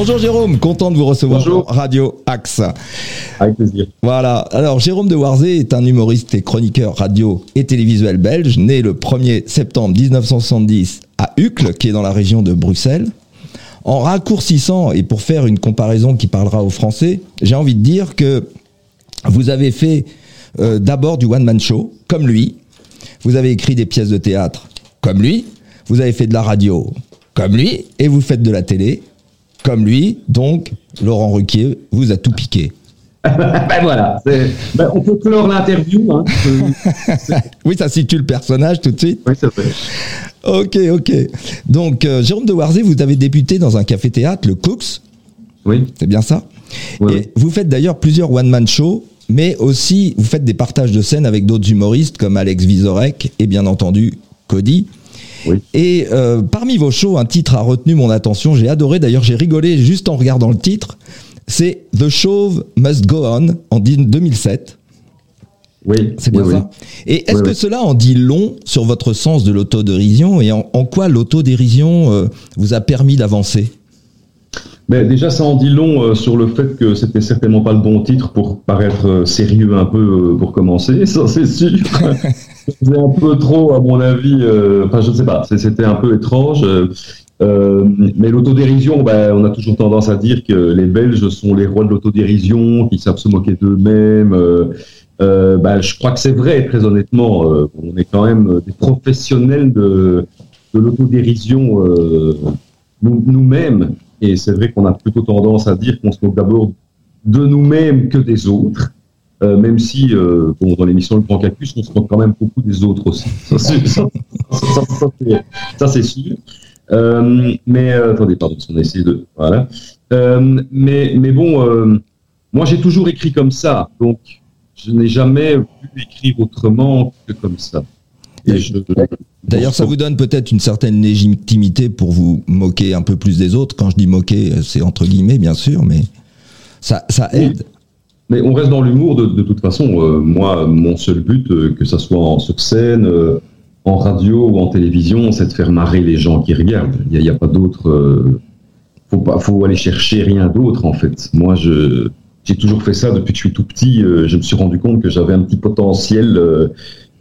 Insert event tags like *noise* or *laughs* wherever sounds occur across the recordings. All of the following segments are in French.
Bonjour Jérôme, content de vous recevoir Bonjour. Radio Axe. Avec plaisir. Voilà, alors Jérôme de Warzé est un humoriste et chroniqueur radio et télévisuel belge, né le 1er septembre 1970 à Uccle, qui est dans la région de Bruxelles. En raccourcissant, et pour faire une comparaison qui parlera aux Français, j'ai envie de dire que vous avez fait euh, d'abord du one-man show, comme lui. Vous avez écrit des pièces de théâtre, comme lui. Vous avez fait de la radio, comme lui. Et vous faites de la télé, comme lui. Donc, Laurent Ruquier vous a tout piqué. *laughs* ben voilà, ben, on peut clore l'interview. Hein. *laughs* oui, ça situe le personnage tout de suite. Oui, ça fait. Ok, ok. Donc, euh, Jérôme de Warzé, vous avez débuté dans un café-théâtre, le Cooks. Oui. C'est bien ça Et vous faites d'ailleurs plusieurs one-man shows, mais aussi vous faites des partages de scènes avec d'autres humoristes comme Alex Vizorek et bien entendu Cody. Oui. Et euh, parmi vos shows, un titre a retenu mon attention. J'ai adoré, d'ailleurs j'ai rigolé juste en regardant le titre. C'est The Show Must Go On en 2007. Oui, c'est bien ça. Et est-ce que cela en dit long sur votre sens de l'autodérision et en, quoi l'autodérision euh, vous a permis d'avancer? Mais déjà, ça en dit long euh, sur le fait que c'était certainement pas le bon titre pour paraître euh, sérieux un peu pour commencer, *laughs* ça c'est sûr. *laughs* C'était un peu trop, à mon avis. enfin, je ne sais pas. C'était un peu étrange. mais l'autodérision, ben, on a toujours tendance à dire que les Belges sont les rois de l'autodérision, qui savent se moquer d'eux-mêmes. Euh, bah, je crois que c'est vrai, très honnêtement. Euh, on est quand même des professionnels de, l'autodérision euh, nous-mêmes. et c'est vrai qu'on a plutôt tendance à dire qu'on se moque d'abord de nous-mêmes que des autres. Même si, bon, dans l'émission Le Grand Cacus, on se moque quand même beaucoup des autres aussi. *laughs* Ça, c'est sûr. mais attendez, pardon, on a essayé de. Voilà. mais, mais bon, moi j'ai toujours écrit comme ça. Donc, je n'ai jamais pu écrire autrement que comme ça. D'ailleurs, ça vous donne peut-être une certaine légitimité pour vous moquer un peu plus des autres. Quand je dis moquer, c'est entre guillemets, bien sûr, mais ça, ça aide. Mais on reste dans l'humour de, toute façon. Euh, moi, mon seul but, euh, que ça soit en, sur scène, euh, en radio ou en télévision, c'est de faire marrer les gens qui regardent. Il n'y a, pas d'autre. faut pas, faut aller chercher rien d'autre en fait. Moi, je j'ai toujours fait ça depuis que je suis tout petit. Je me suis rendu compte que j'avais un petit potentiel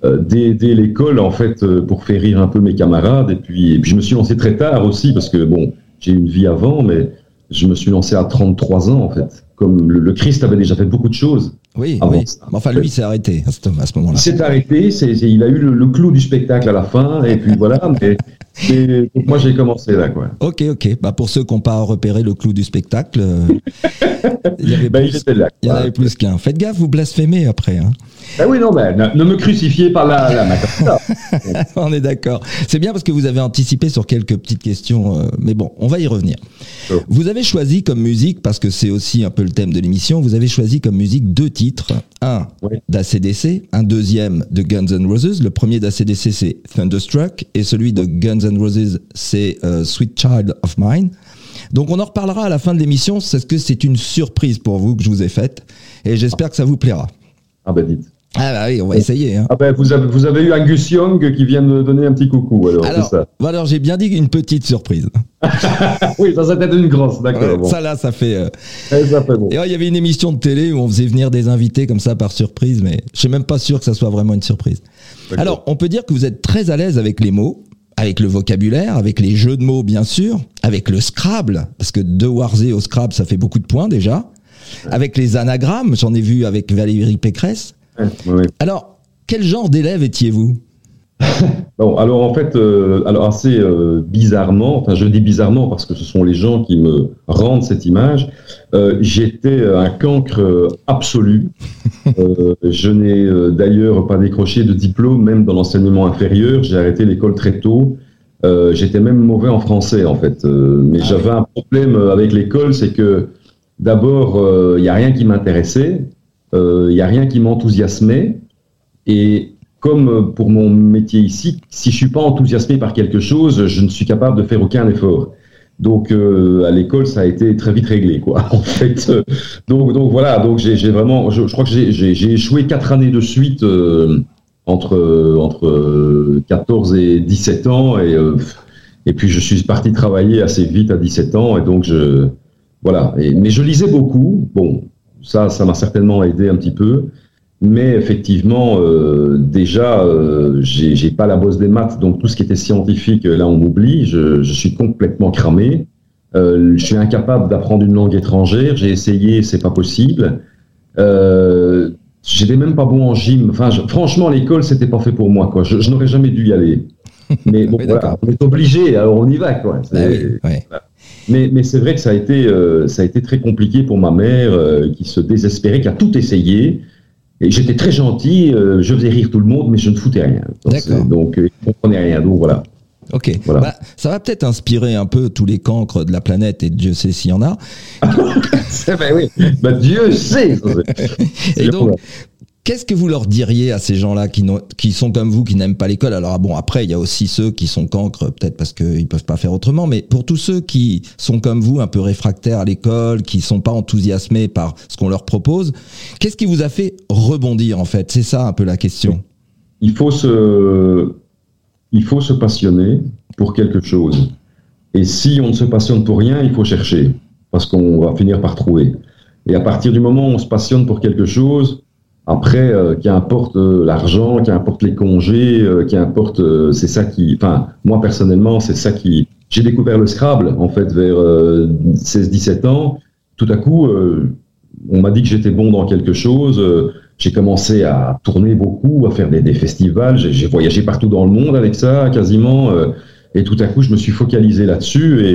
euh, dès, l'école, en fait, pour faire rire un peu mes camarades. Et puis, et puis, je me suis lancé très tard aussi, parce que, bon, j'ai une vie avant, mais je me suis lancé à 33 ans, en fait. Comme le, Christ avait déjà fait beaucoup de choses. Oui, oui. Enfin, lui, il s'est arrêté à ce, moment-là. Il s'est arrêté, il a eu le, le, clou du spectacle à la fin, et puis voilà. *laughs* Mais moi, j'ai commencé là, quoi. Ok, ok. Bah, pour ceux qui n'ont pas repéré le clou du spectacle, euh, *laughs* il y avait bah, plus, là, il y en avait plus qu'un. Faites gaffe, vous blasphémez après. Hein. Ah oui, non, mais ne, me crucifiez pas là, là *laughs* On est d'accord. C'est bien parce que vous avez anticipé sur quelques petites questions, euh, mais bon, on va y revenir. Vous avez choisi comme musique, parce que c'est aussi un peu le thème de l'émission, vous avez choisi comme musique deux titres. Un d'ACDC, un deuxième de Guns N' Roses. Le premier d'ACDC, c'est Thunderstruck, et celui de Guns N' Roses, c'est euh, Sweet Child of Mine. Donc on en reparlera à la fin de l'émission, c'est que c'est une surprise pour vous que je vous ai faite, et j'espère que ça vous plaira. Ah ben dites. Ah bah oui, on va essayer. Hein. Ah ben vous, avez, vous avez eu Angus Young qui vient de donner un petit coucou, alors, alors ça. Alors j'ai bien dit une petite surprise. *laughs* oui, ça c'était une grosse, d'accord. Ça là, ça fait... Euh, ça fait bon. Et il y avait une émission de télé où on faisait venir des invités comme ça par surprise, mais je suis même pas sûr que ça soit vraiment une surprise. Alors, on peut dire que vous êtes très à l'aise avec les mots, avec le vocabulaire, avec les jeux de mots bien sûr, avec le Scrabble, parce que de Warzé au Scrabble, ça fait beaucoup de points déjà. Avec les anagrammes, j'en ai vu avec Valérie Pécresse. Alors, quel genre d'élève étiez-vous? *laughs* Bon, alors en fait, euh, alors assez euh, bizarrement, enfin je dis bizarrement parce que ce sont les gens qui me rendent cette image, euh, j'étais un cancre absolu. *laughs* je n'ai d'ailleurs pas décroché de diplôme, même dans l'enseignement inférieur. J'ai arrêté l'école très tôt. j'étais même mauvais en français en fait. mais ah j'avais un problème avec l'école, c'est que d'abord, il n'y a rien qui m'intéressait. Il euh, n'y a rien qui m'enthousiasmait. Et comme pour mon métier ici, si je suis pas enthousiasmé par quelque chose, je ne suis capable de faire aucun effort. Donc euh, à l'école, ça a été très vite réglé, quoi. *laughs* En fait, donc donc voilà, donc j'ai vraiment, je, crois que j'ai échoué quatre années de suite euh, entre entre 14 et 17 ans et et puis je suis parti travailler assez vite à 17 ans et donc je voilà. Mais je lisais beaucoup. Bon, ça, ça m'a certainement aidé un petit peu. Mais effectivement, euh, déjà, euh, j'ai pas la bosse des maths, donc tout ce qui était scientifique, là, on m'oublie. Je, suis complètement cramé. Euh, je suis incapable d'apprendre une langue étrangère. J'ai essayé, c'est pas possible. Euh, J'étais même pas bon en gym. Enfin, franchement, l'école, c'était pas fait pour moi. Quoi. Je n'aurais jamais dû y aller. Mais bon, *laughs* voilà, on est obligé, alors on y va. Quoi. Ah oui, Mais, mais c'est vrai que ça a, été, euh, ça a été très compliqué pour ma mère, euh, qui se désespérait, qui a tout essayé. Et j'étais très gentil, euh, je faisais rire tout le monde, mais je ne foutais rien. Donc, donc ils ne comprenaient rien. Donc voilà. Ok, voilà. bah, ça va peut-être inspirer un peu tous les cancres de la planète, et Dieu sait s'il y en a. *laughs* ben oui, bah, Dieu sait. *laughs* et donc, Qu'est-ce que vous leur diriez à ces gens-là qui, sont comme vous, qui n'aiment pas l'école? Alors bon, après, il y a aussi ceux qui sont cancres, peut-être parce qu'ils peuvent pas faire autrement, mais pour tous ceux qui sont comme vous, un peu réfractaires à l'école, qui sont pas enthousiasmés par ce qu'on leur propose, qu'est-ce qui vous a fait rebondir en fait? C'est ça un peu la question. Il faut se, il faut se passionner pour quelque chose. Et si on ne se passionne pour rien, il faut chercher, parce qu'on va finir par trouver. Et à partir du moment où on se passionne pour quelque chose, après, euh, qu'importe euh, l'argent, qu'importe les congés, euh, qu'importe, euh, c'est ça qui, enfin, moi personnellement, c'est ça qui. J'ai découvert le Scrabble en fait vers 16-17 ans. Tout à coup, on m'a dit que j'étais bon dans quelque chose. j'ai commencé à tourner beaucoup, à faire des, festivals. J'ai voyagé partout dans le monde avec ça, quasiment. et tout à coup, je me suis focalisé là-dessus.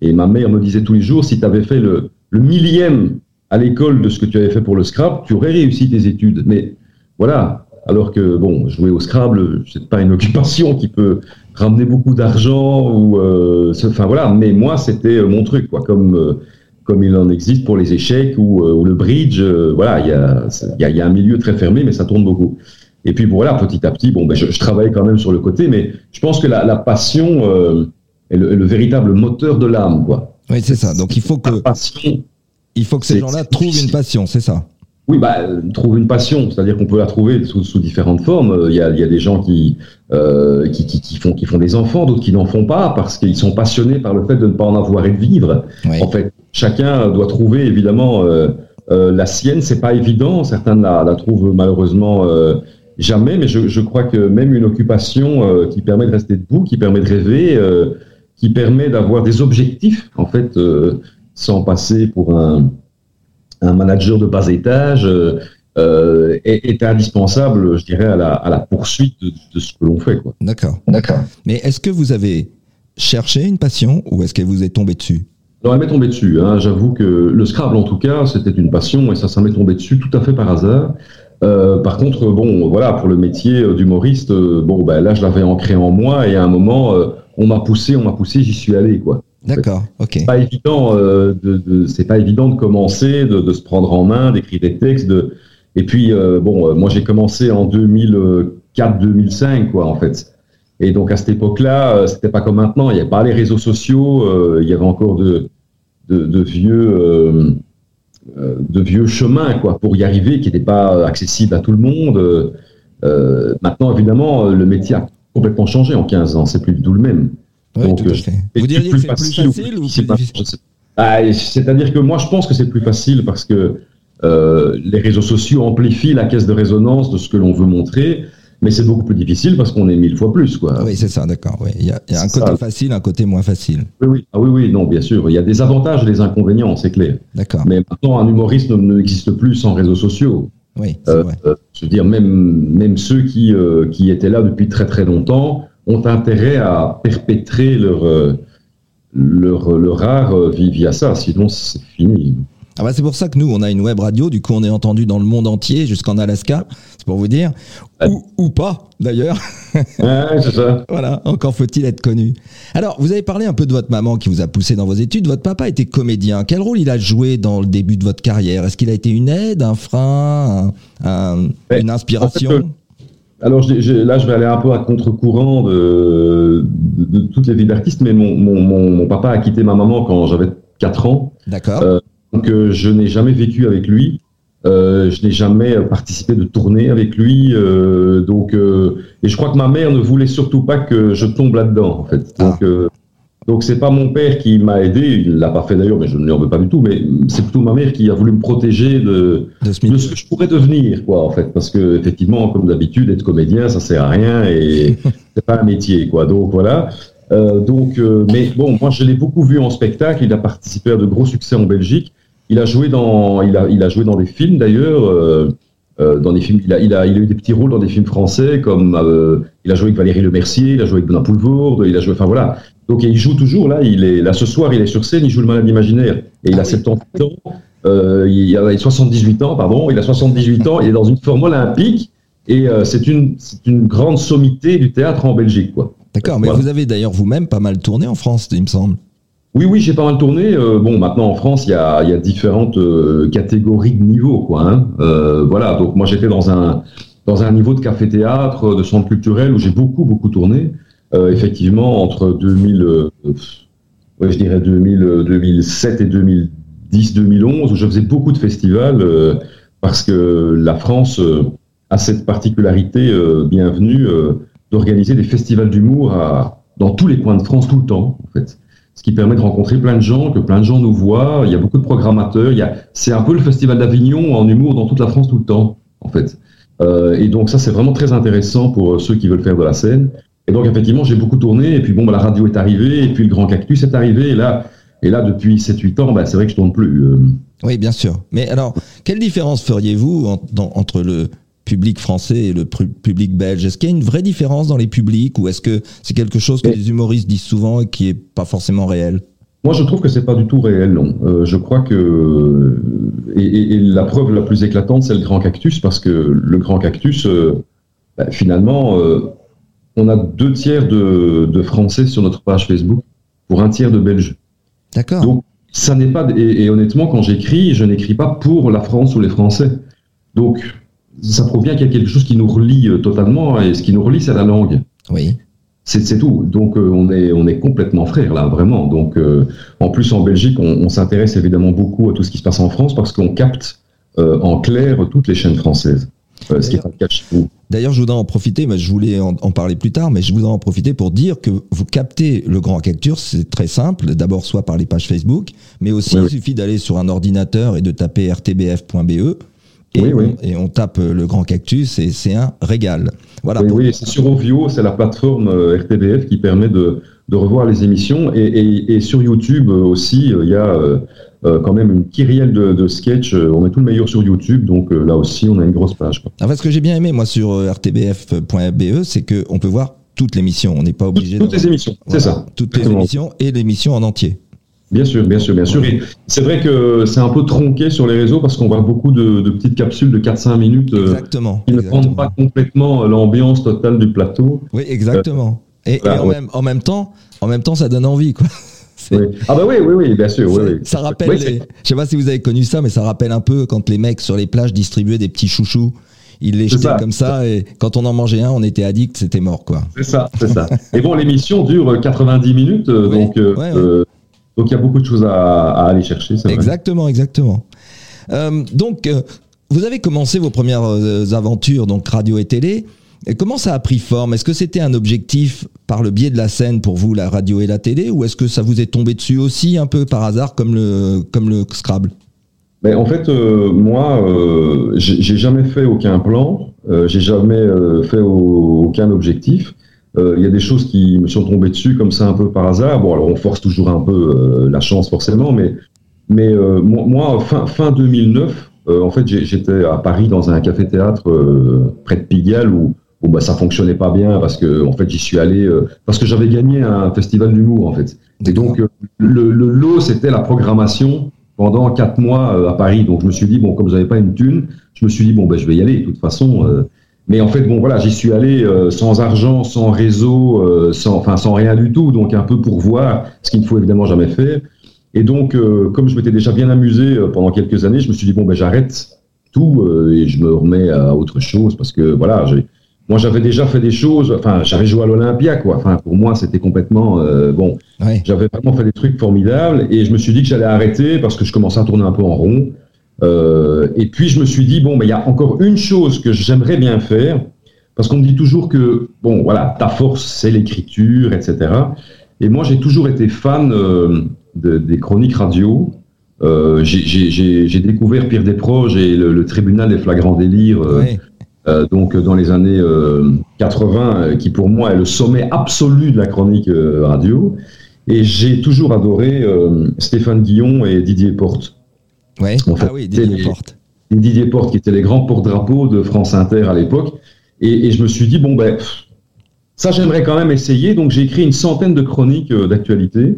Et, ma mère me disait tous les jours, si tu avais fait le millième à l'école de ce que tu avais fait pour le Scrabble, tu aurais réussi tes études. Mais voilà, alors que bon, jouer au Scrabble, c'est pas une *laughs* occupation qui peut ramener beaucoup d'argent ou, euh, enfin voilà. Mais moi, c'était euh, mon truc, quoi, comme euh, comme il en existe pour les échecs ou, ou le bridge. voilà, il y a, y, a, y a un milieu très fermé, mais ça tourne beaucoup. Et puis voilà, petit à petit, bon, ben, je, je travaillais quand même sur le côté, mais je pense que la, la passion est le, est, le, véritable moteur de l'âme, quoi. Oui, c'est ça. Donc il faut que la passion il faut que ces gens-là trouvent une passion, c'est ça oui, bah, trouve une passion, c'est-à-dire qu'on peut la trouver sous, sous, différentes formes. Il y a, il y a des gens qui, euh, qui, qui, qui, font, qui font des enfants, d'autres qui n'en font pas parce qu'ils sont passionnés par le fait de ne pas en avoir et de vivre. Oui. En fait, chacun doit trouver évidemment euh, euh, la sienne. C'est pas évident. Certains la, la trouvent malheureusement jamais, mais je, je, crois que même une occupation qui permet de rester debout, qui permet de rêver, qui permet d'avoir des objectifs, en fait sans passer pour un, un manager de bas étage, euh, euh, est, est, indispensable, je dirais, à la, à la poursuite de, de, ce que l'on fait. D'accord. D'accord. Mais est-ce que vous avez cherché une passion ou est-ce qu'elle vous est tombée dessus? Non, elle m'est tombée dessus. Hein. J'avoue que le Scrabble, en tout cas, c'était une passion et ça, ça m'est tombé dessus tout à fait par hasard. Euh, par contre, bon, voilà, pour le métier d'humoriste, euh, bon, ben là, je l'avais ancré en moi et à un moment, euh, on m'a poussé, on m'a poussé, j'y suis allé, quoi. D'accord, ok. C'est pas évident euh, de, de c'est pas évident de commencer, de, de, se prendre en main, d'écrire des textes. De... Et puis euh, bon, euh, moi j'ai commencé en 2004-2005 quoi en fait. Et donc à cette époque-là, c'était pas comme maintenant. Il n'y avait pas les réseaux sociaux. Il y avait encore de, de, de vieux de vieux chemins quoi pour y arriver qui n'étaient pas accessibles à tout le monde. maintenant évidemment, le métier a complètement changé en 15 ans. C'est plus du tout le même. Oui, Donc, tout à fait. Vous diriez que c'est plus facile ou plus difficile ah, C'est-à-dire que moi, je pense que c'est plus facile parce que euh, les réseaux sociaux amplifient la caisse de résonance de ce que l'on veut montrer, mais c'est beaucoup plus difficile parce qu'on est mille fois plus. Quoi. Oui, c'est ça, d'accord. Oui. Il, y a, il y a un côté ça. facile, un côté moins facile. Oui, oui. Ah, oui, oui, non, bien sûr. Il y a des avantages et des inconvénients, c'est clair. D'accord. Mais maintenant, un humoriste n'existe plus sans réseaux sociaux. Oui, euh, euh, je veux dire, même, même ceux qui, euh, qui étaient là depuis très très longtemps ont intérêt à perpétrer leur, euh, leur, leur art euh, via ça, sinon c'est fini. Ah bah c'est pour ça que nous, on a une web radio, du coup on est entendu dans le monde entier, jusqu'en Alaska, c'est pour vous dire, ou, ou pas d'ailleurs. *laughs* Ouais, c'est ça. voilà, encore faut-il être connu. Alors, vous avez parlé un peu de votre maman qui vous a poussé dans vos études, votre papa était comédien, quel rôle il a joué dans le début de votre carrière? Est-ce qu'il a été une aide, un frein, un, un, ouais, une inspiration? En fait, alors là, je vais aller un peu à contre-courant de, de, de, toutes les vies d'artistes, mais mon, mon, mon, mon, papa a quitté ma maman quand j'avais 4 ans. D'accord. Euh, donc euh, je n'ai jamais vécu avec lui. Euh, je n'ai jamais participé de tournée avec lui. Euh, donc, euh, et je crois que ma mère ne voulait surtout pas que je tombe là-dedans, en fait. Donc, ah. Donc c'est pas mon père qui m'a aidé, il l'a pas fait d'ailleurs, mais je ne lui en veux pas du tout. Mais c'est plutôt ma mère qui a voulu me protéger de, de, ce, que je pourrais devenir, quoi, en fait, parce que effectivement, comme d'habitude, être comédien, ça sert à rien et *laughs* c'est pas un métier, quoi. Donc voilà. Euh, donc, euh, mais bon, moi je l'ai beaucoup vu en spectacle. Il a participé à de gros succès en Belgique. Il a joué dans, il a, il a joué dans des films d'ailleurs. Euh, euh, dans des films, il a, il, a, il a eu des petits rôles dans des films français, comme euh, il a joué avec Valérie Le Mercier, il a joué avec Benoît Poulvourde, il a joué, enfin voilà. Donc il joue toujours là. Il est là ce soir, il est sur scène, il joue le malade imaginaire et il a 78 ah ans. Euh, il a 78 ans, pardon. Il a 78 ans. Il est dans une forme olympique et euh, c'est une, une grande sommité du théâtre en Belgique, quoi. D'accord, mais vous avez d'ailleurs vous-même pas mal tourné en France, il me semble. Oui, oui, j'ai pas mal tourné. Euh, bon, maintenant en France, il y a, y a, différentes euh, catégories de niveaux, quoi. Hein. Euh, voilà, donc moi j'étais dans un dans un niveau de café-théâtre, de centre culturel où j'ai beaucoup beaucoup tourné. effectivement, entre 2000, ouais, je dirais 2000, 2007 et 2010, 2011, où je faisais beaucoup de festivals parce que la France a cette particularité bienvenue d'organiser des festivals d'humour dans tous les coins de France tout le temps, en fait ce qui permet de rencontrer plein de gens, que plein de gens nous voient. Il y a beaucoup de programmateurs. Il y a, c'est un peu le festival d'Avignon en humour dans toute la France tout le temps, en fait. Euh, et donc ça, c'est vraiment très intéressant pour ceux qui veulent faire de la scène. Et donc effectivement, j'ai beaucoup tourné. Et puis bon, bah, la radio est arrivée, et puis le Grand Cactus est arrivé. Et là, et là depuis 7-8 ans, bah, c'est vrai que je tourne plus. Euh. Oui, bien sûr. Mais alors, quelle différence feriez-vous entre le public français et le public belge Est-ce qu'il y a une vraie différence dans les publics ou est-ce que c'est quelque chose que les humoristes disent souvent et qui est pas forcément réel? Moi, je trouve que c'est pas du tout réel, non. Euh, je crois que et, la preuve la plus éclatante, c'est le Grand Cactus, parce que le Grand Cactus, euh, bah, finalement, euh, on a deux tiers de, de, Français sur notre page Facebook pour un tiers de Belges. D'accord. Donc, ça n'est pas et, et honnêtement, quand j'écris, je n'écris pas pour la France ou les Français. Donc, ça prouve bien qu'il y a quelque chose qui nous relie euh, totalement, et ce qui nous relie, c'est la langue. Oui. C'est tout. Donc euh, on est on est complètement frères là, vraiment. Donc euh, en plus en Belgique, on, s'intéresse évidemment beaucoup à tout ce qui se passe en France parce qu'on capte en clair toutes les chaînes françaises. ce qui est pas le cas chez vous. D'ailleurs, je voudrais en profiter, mais je voulais en, parler plus tard, mais je voudrais en profiter pour dire que vous captez le Grand Cactus, c'est très simple. D'abord, soit par les pages Facebook, mais aussi il suffit d'aller sur un ordinateur et de taper rtbf.be et, on, tape le grand cactus et c'est un régal. Voilà. Oui, c'est sur Ovio, c'est la plateforme euh, RTBF qui permet de, revoir les émissions. Et, sur YouTube aussi, euh, il y a euh, quand même une kyrielle de, de sketchs. On met tout le meilleur sur YouTube, donc là aussi, on a une grosse page. En fait, ce que j'ai bien aimé, moi, sur rtbf.be, c'est qu'on peut voir toute l'émission. On n'est pas obligé. Toutes, les émissions, c'est ça. Toutes les émissions et l'émission en entier. Bien sûr, bien sûr, bien sûr. c'est vrai que c'est un peu tronqué sur les réseaux parce qu'on voit beaucoup de, petites capsules de 4-5 minutes euh, exactement, qui ne prennent pas complètement euh, l'ambiance totale du plateau. Oui, exactement. et, en, même, temps, en même temps, ça donne envie, quoi. *laughs* Ah bah oui, oui, oui, bien sûr. Ça rappelle, je sais pas si vous avez connu ça, mais ça rappelle un peu quand les mecs sur les plages distribuaient des petits chouchous. Ils les jetaient comme ça et quand on en mangeait un, on était addict, c'était mort, quoi. C'est ça, c'est ça. et bon, l'émission dure 90 minutes, euh, donc donc il y a beaucoup de choses à, aller chercher. Exactement, vrai. exactement. Euh, donc, euh, vous avez commencé vos premières euh, aventures, donc radio et télé. Et comment ça a pris forme? Est-ce que c'était un objectif par le biais de la scène pour vous, la radio et la télé, ou est-ce que ça vous est tombé dessus aussi un peu par hasard comme le, comme le Scrabble? Mais en fait, moi, j'ai jamais fait aucun plan, j'ai jamais fait aucun objectif. Euh, il y a des choses qui me sont tombées dessus comme ça un peu par hasard. Bon, alors on force toujours un peu euh, la chance forcément, mais, mais euh, moi, fin, fin 2009, en fait, j'étais à Paris dans un café-théâtre près de Pigalle où, où bah, ça fonctionnait pas bien parce que en fait j'y suis allé parce que j'avais gagné un festival d'humour en fait. Et donc le, le lot c'était la programmation pendant quatre mois à Paris. Donc je me suis dit bon comme j'avais pas une thune, je me suis dit bon ben je vais y aller de toute façon. Mais en fait, bon, voilà, j'y suis allé euh, sans argent, sans réseau, euh, sans, enfin, sans rien du tout, donc un peu pour voir, ce qu'il ne faut évidemment jamais faire. Et donc, euh, comme je m'étais déjà bien amusé pendant quelques années, je me suis dit bon, ben j'arrête tout et je me remets à autre chose parce que voilà, moi j'avais déjà fait des choses, enfin, j'avais joué à l'Olympia, quoi. Enfin, pour moi, c'était complètement bon. J'avais vraiment fait des trucs formidables et je me suis dit que j'allais arrêter parce que je commençais à tourner un peu en rond. Euh, et puis je me suis dit bon, ben il y a encore une chose que j'aimerais bien faire, parce qu'on me dit toujours que bon, voilà, ta force c'est l'écriture, etc. Et moi, j'ai toujours été fan des chroniques radio. j'ai découvert Pierre Desproges et le, tribunal des flagrants délires. donc dans les années 80, qui pour moi est le sommet absolu de la chronique radio. Et j'ai toujours adoré Stéphane Guillon et Didier Porte. Ouais. ah oui, Didier Porte. Didier Porte, qui étaient les grands porte-drapeaux de France Inter à l'époque. Et, je me suis dit, bon, ben, ça, j'aimerais quand même essayer. Donc, j'ai écrit une centaine de chroniques euh, d'actualité.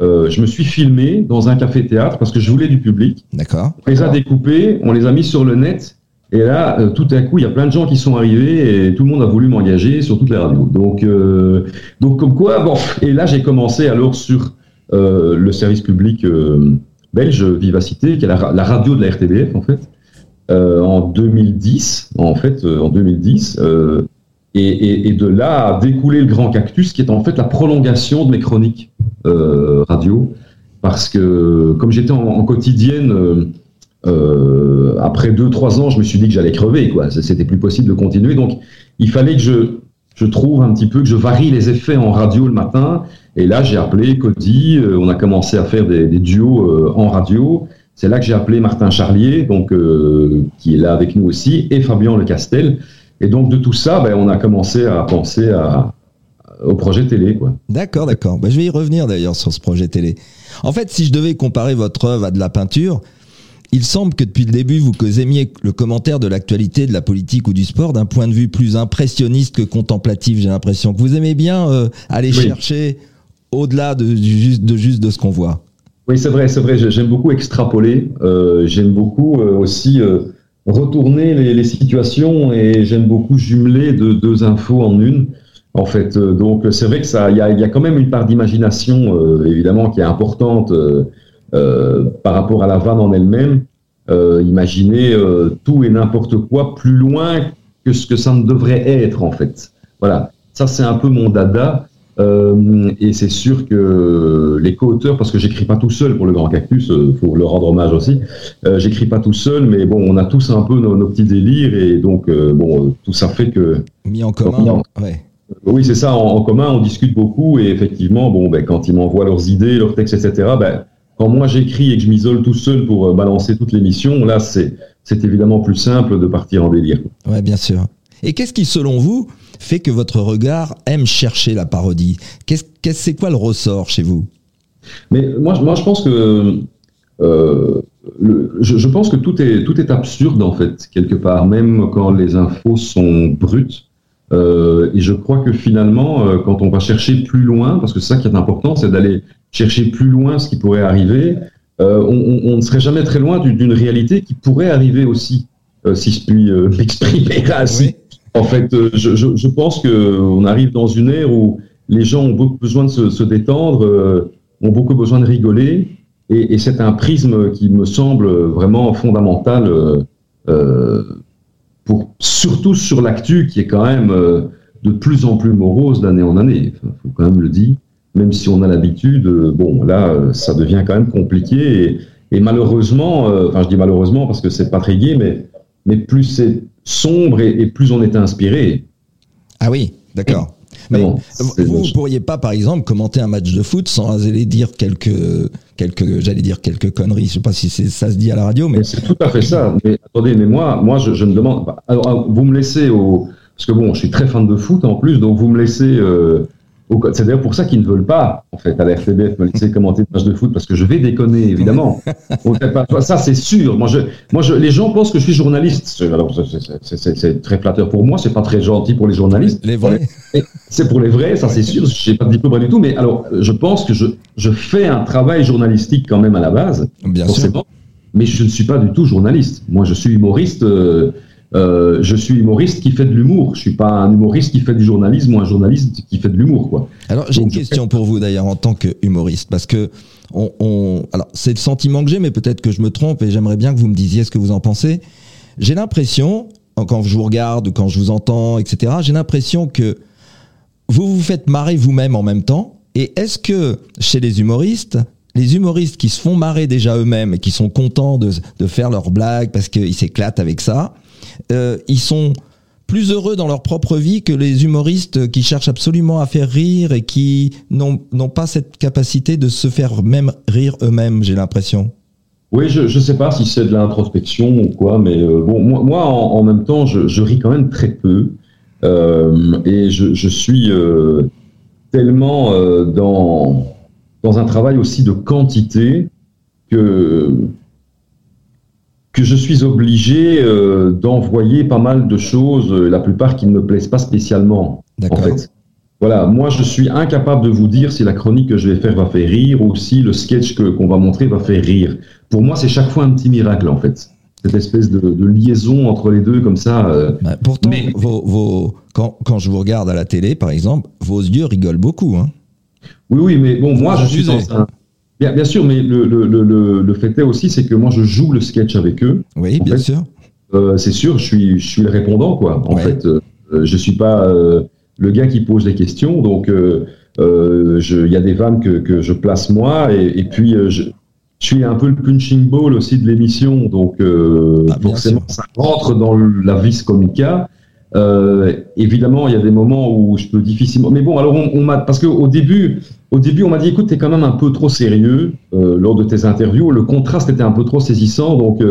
Euh, je me suis filmé dans un café-théâtre parce que je voulais du public. D'accord. On les a découpés, on les a mis sur le net. Et là, euh, tout à coup, il y a plein de gens qui sont arrivés et tout le monde a voulu m'engager sur toutes les radios. Donc, donc comme quoi, bon. Et là, j'ai commencé alors sur le service public belge Vivacité, qui est la, radio de la RTBF en fait. Euh, en 2010, en fait, euh, en 2010. Euh, et, de là a découlé le Grand Cactus, qui est en fait la prolongation de mes chroniques radio. Parce que comme j'étais en, quotidienne, après deux, trois ans, je me suis dit que j'allais crever. quoi. C'était plus possible de continuer. Donc, il fallait que je trouve un petit peu, que je varie les effets en radio le matin. Et là, j'ai appelé Cody. on a commencé à faire des, des duos en radio. C'est là que j'ai appelé Martin Charlier, donc, euh, qui est là avec nous aussi, et Fabien Le Castel. Et donc, de tout ça, ben, on a commencé à penser à, au projet télé. D'accord, d'accord. Ben, je vais y revenir d'ailleurs sur ce projet télé. En fait, si je devais comparer votre œuvre à de la peinture, il semble que depuis le début, vous aimiez le commentaire de l'actualité, de la politique ou du sport d'un point de vue plus impressionniste que contemplatif. J'ai l'impression que vous aimez bien euh, aller chercher au-delà de, juste de ce qu'on voit. Oui, c'est vrai, c'est vrai. J'aime beaucoup extrapoler. Euh, j'aime beaucoup euh, aussi euh, retourner les, situations et j'aime beaucoup jumeler deux infos en une. En fait, donc c'est vrai que ça, il y a, quand même une part d'imagination évidemment qui est importante par rapport à la vanne en elle-même. imaginer tout et n'importe quoi plus loin que ce que ça ne devrait être en fait. Voilà, ça c'est un peu mon dada. Euh, et c'est sûr que les co-auteurs, parce que j'écris pas tout seul pour le Grand Cactus, euh, faut le rendre hommage aussi. Euh, j'écris pas tout seul, mais bon, on a tous un peu nos, petits délires et donc euh, bon, tout ça fait que mis en commun. ouais. Oui, c'est ça. En, commun, on discute beaucoup et effectivement, bon, ben, quand ils m'envoient leurs idées, leurs textes, etc. Ben, quand moi j'écris et que je m'isole tout seul pour balancer toute l'émission, là, c'est c'est évidemment plus simple de partir en délire. Ouais, bien sûr. Et qu'est-ce qui, selon vous, fait que votre regard aime chercher la parodie Qu'est-ce, c'est quoi le ressort chez vous? Mais moi, moi, je pense que euh, je, pense que tout est tout est absurde en fait quelque part, même quand les infos sont brutes. Euh, et je crois que finalement, euh, quand on va chercher plus loin, parce que c'est ça qui est important, c'est d'aller chercher plus loin ce qui pourrait arriver. On, ne serait jamais très loin d'une, réalité qui pourrait arriver aussi, si je puis *laughs* m'exprimer ainsi. En fait, euh, je, pense qu'on arrive dans une ère où les gens ont beaucoup besoin de se, détendre, euh, ont beaucoup besoin de rigoler, et, c'est un prisme qui me semble vraiment fondamental, euh, pour, surtout sur l'actu qui est quand même de plus en plus morose d'année en année. Il faut quand même le dire, même si on a l'habitude, bon, là, ça devient quand même compliqué, et, malheureusement, enfin je dis malheureusement parce que c'est pas très mais, mais plus c'est sombre et, plus on était inspiré. Ah oui, d'accord. Mais vous ne pourriez pas, par exemple, commenter un match de foot sans aller dire quelques, quelques j'allais dire quelques conneries. Je sais pas si ça se dit à la radio, mais, c'est tout à fait ça. Mais attendez, mais moi, moi, je, me demande. Alors, vous me laissez au, parce que bon, je suis très fan de foot en plus, donc vous me laissez euh, c'est d'ailleurs pour ça qu'ils ne veulent pas, en fait, à la RTBF, me laisser commenter des matchs de foot, parce que je vais déconner, évidemment. *laughs* ça, c'est sûr. Moi, je, moi je, les gens pensent que je suis journaliste. C'est très flatteur pour moi, c'est pas très gentil pour les journalistes. Les vrais. C'est pour les vrais, ça c'est sûr. Je n'ai pas de diplôme du tout, mais alors, je pense que je, je fais un travail journalistique quand même à la base. Bien forcément, sûr. Mais je ne suis pas du tout journaliste. Moi, je suis humoriste. Euh, euh, je suis humoriste qui fait de l'humour. Je suis pas un humoriste qui fait du journalisme ou un journaliste qui fait de l'humour, quoi. Alors j'ai une question pour vous d'ailleurs en tant qu'humoriste, parce que on, on alors c'est le sentiment que j'ai, mais peut-être que je me trompe et j'aimerais bien que vous me disiez ce que vous en pensez. J'ai l'impression, quand je vous regarde, quand je vous entends, etc., j'ai l'impression que vous vous faites marrer vous-même en même temps. Et est-ce que chez les humoristes, les humoristes qui se font marrer déjà eux-mêmes et qui sont contents de, de faire leurs blagues parce qu'ils s'éclatent avec ça, euh, ils sont plus heureux dans leur propre vie que les humoristes qui cherchent absolument à faire rire et qui n'ont pas cette capacité de se faire même rire eux-mêmes, j'ai l'impression. Oui, je ne sais pas si c'est de l'introspection ou quoi, mais euh, bon, moi, en, même temps, je, ris quand même très peu. Euh, et je, suis tellement dans un travail aussi de quantité que, que je suis obligé d'envoyer pas mal de choses, la plupart qui ne me plaisent pas spécialement. En fait. Voilà, moi je suis incapable de vous dire si la chronique que je vais faire va faire rire ou si le sketch qu'on va montrer va faire rire. Pour moi, c'est chaque fois un petit miracle en fait. Cette espèce de, liaison entre les deux comme ça. Euh. Bah, pourtant, vos, quand, quand, je vous regarde à la télé, par exemple, vos yeux rigolent beaucoup. Hein. Oui, oui, mais bon, moi je suis dans un... Bien, bien sûr, mais le, le, le, le fait est aussi, c'est que moi je joue le sketch avec eux. Oui, bien sûr. Euh, c'est sûr, je suis, je suis le répondant, quoi. En fait, euh, je suis pas le gars qui pose les questions. Donc, euh, euh, il y a des vannes que, que je place moi, et, et puis euh, je, je, suis un peu le punching ball aussi de l'émission. Donc, ah, forcément, ça rentre dans la vis comica. évidemment, il y a des moments où je peux difficilement. Mais bon, alors on, on m'a parce qu'au début, au début, on m'a dit, écoute, t'es quand même un peu trop sérieux lors de tes interviews. Le contraste était un peu trop saisissant. Donc,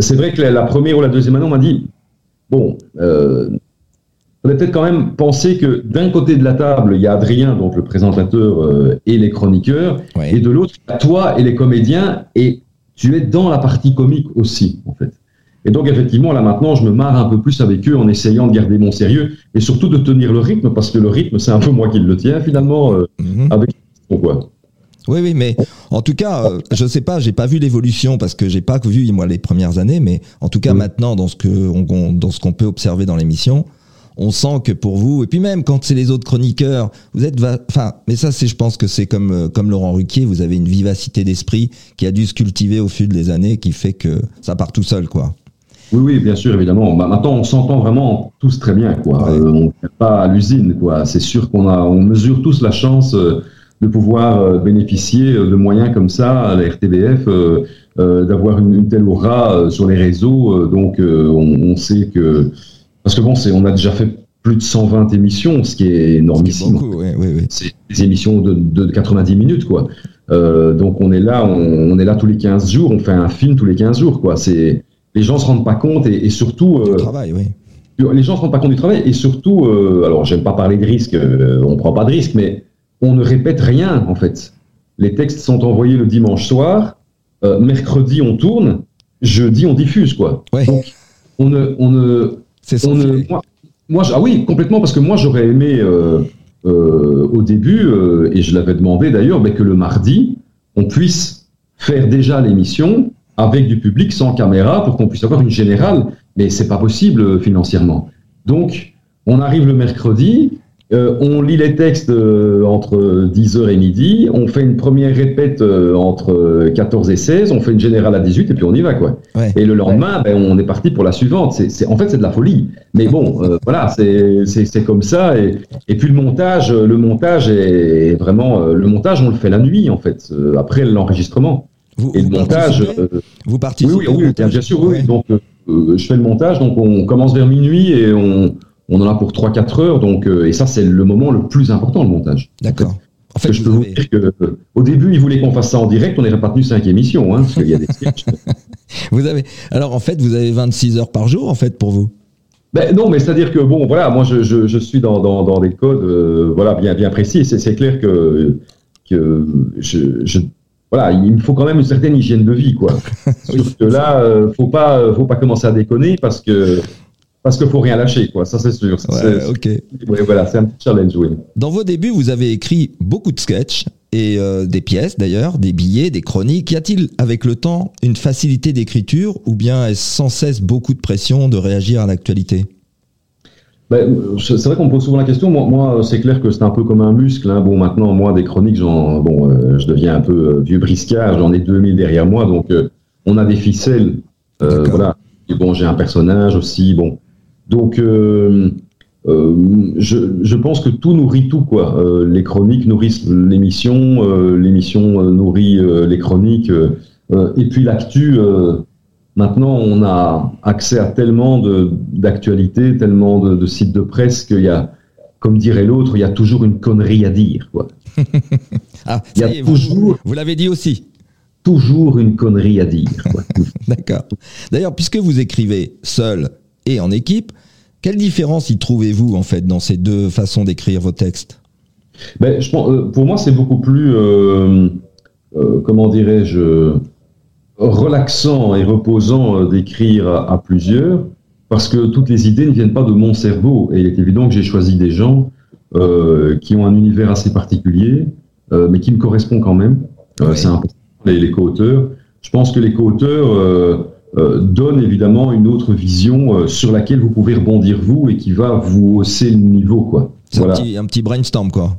c'est vrai que la, la, première ou la deuxième année, on m'a dit, bon, faudrait peut-être quand même penser que d'un côté de la table, il y a Adrien, donc le présentateur euh, et les chroniqueurs, et de l'autre, toi et les comédiens, et tu es dans la partie comique aussi, en fait. Et donc, effectivement, là maintenant, je me marre un peu plus avec eux en essayant de garder mon sérieux et surtout de tenir le rythme, parce que le rythme, c'est un peu moi qui le tiens finalement, euh, mhm. avec pourquoi. Oui, oui, mais en tout cas, euh, je sais pas, j'ai pas vu l'évolution parce que j'ai pas vu moi les premières années, mais en tout cas mhm. maintenant dans ce que on, dans ce qu'on peut observer dans l'émission, on sent que pour vous, et puis même quand c'est les autres chroniqueurs, vous êtes, enfin, mais ça c'est, je pense que c'est comme euh, comme Laurent Ruquier, vous avez une vivacité d'esprit qui a dû se cultiver au fil des années, qui fait que ça part tout seul, quoi. Oui, oui, bien sûr, évidemment. Bah, maintenant, on s'entend vraiment tous très bien, quoi. Euh, on n'est pas à l'usine, quoi. C'est sûr qu'on a, on mesure tous la chance euh, de pouvoir bénéficier de moyens comme ça à la RTBF, d'avoir une, telle aura sur les réseaux. donc, on, sait que parce que bon, c'est, on a déjà fait plus de 120 émissions, ce qui est énormissime. C'est des émissions de, 90 minutes, quoi. Euh, donc on est là, on, est là tous les 15 jours, on fait un film tous les 15 jours, quoi. C'est les gens se rendent pas compte et, surtout. Euh, travail, oui. Les gens se rendent pas compte du travail et surtout, euh, alors j'aime pas parler de risque, euh, on prend pas de risque, mais on ne répète rien en fait. Les textes sont envoyés le dimanche soir, mercredi on tourne, jeudi on diffuse, quoi. Donc on ne, on ne c'est moi, moi, ah oui, complètement, parce que moi, j'aurais aimé euh, euh, au début, euh, et je l'avais demandé d'ailleurs, mais que le mardi, on puisse faire déjà l'émission avec du public sans caméra pour qu'on puisse avoir une générale, mais c'est pas possible financièrement. Donc, on arrive le mercredi, euh, on lit les textes euh, entre 10h et midi, on fait une première répète euh, entre 14 et 16, on fait une générale à 18 et puis on y va quoi. Et le lendemain, ben, on est parti pour la suivante. C'est, en fait, c'est de la folie. Mais bon, *laughs* voilà, c'est, comme ça. Et, et, puis le montage, le montage est vraiment, le montage, on le fait la nuit en fait, après l'enregistrement. Vous, et le montage, vous participez Oui, oui, oui bien, sûr, oui. Donc, je fais le montage, donc on commence vers minuit et on on en a pour 3-4 heures, donc, euh, et ça, c'est le moment le plus important, le montage. D'accord. En fait, je peux vous dire que, euh, au début, ils voulaient qu'on fasse ça en direct, on n'aurait pas tenu 5 émissions, hein, parce qu'il y a des *laughs* vous avez, alors, en fait, vous avez 26 heures par jour, en fait, pour vous? Ben, non, mais c'est-à-dire que bon, voilà, moi je, je, suis dans, dans, dans, des codes, euh, voilà, bien bien précis. C'est clair que que je, je, voilà, il me faut quand même une certaine hygiène de vie, quoi. *laughs* Sauf que là, faut pas faut pas commencer à déconner parce que parce qu'il faut rien lâcher, quoi. Ça, c'est sûr. ok. voilà, c'est un petit challenge, oui. Dans vos débuts, vous avez écrit beaucoup de sketchs et euh, des pièces, d'ailleurs, des billets, des chroniques. Y a-t-il, avec le temps, une facilité d'écriture ou bien est-ce sans cesse beaucoup de pression de réagir à l'actualité? Ben, c'est vrai qu'on me pose souvent la question. Moi, c'est clair que c'est un peu comme un muscle. Hein. Bon, maintenant, moi, des chroniques, bon, euh, je deviens un peu euh, vieux briscard. J'en ai 2000 derrière moi, donc on a des ficelles. voilà. Et bon, j'ai un personnage aussi. Bon, donc, euh, euh, je, je, pense que tout nourrit tout, quoi. Euh, les chroniques nourrissent l'émission, l'émission nourrit les chroniques, et puis l'actu Maintenant, on a accès à tellement d'actualités, tellement de, de, sites de presse qu'il y a, comme dirait l'autre, il y a toujours une connerie à dire. Quoi. *laughs* ah, il y a toujours, vous, l'avez dit aussi. Toujours une connerie à dire. *laughs* D'accord. D'ailleurs, puisque vous écrivez seul et en équipe, quelle différence y trouvez-vous en fait dans ces deux façons d'écrire vos textes? Ben, je pense, euh, Pour moi, c'est beaucoup plus, euh, euh, comment dirais-je, relaxant et reposant euh, d'écrire à, plusieurs, parce que toutes les idées ne viennent pas de mon cerveau. Et il est évident que j'ai choisi des gens euh, qui ont un univers assez particulier, euh, mais qui me correspond quand même. Euh, C'est important, les, les co-auteurs. Je pense que les co-auteurs euh, euh, donnent évidemment une autre vision sur laquelle vous pouvez rebondir vous et qui va vous hausser le niveau. quoi. C'est voilà. un, petit, un petit brainstorm, quoi.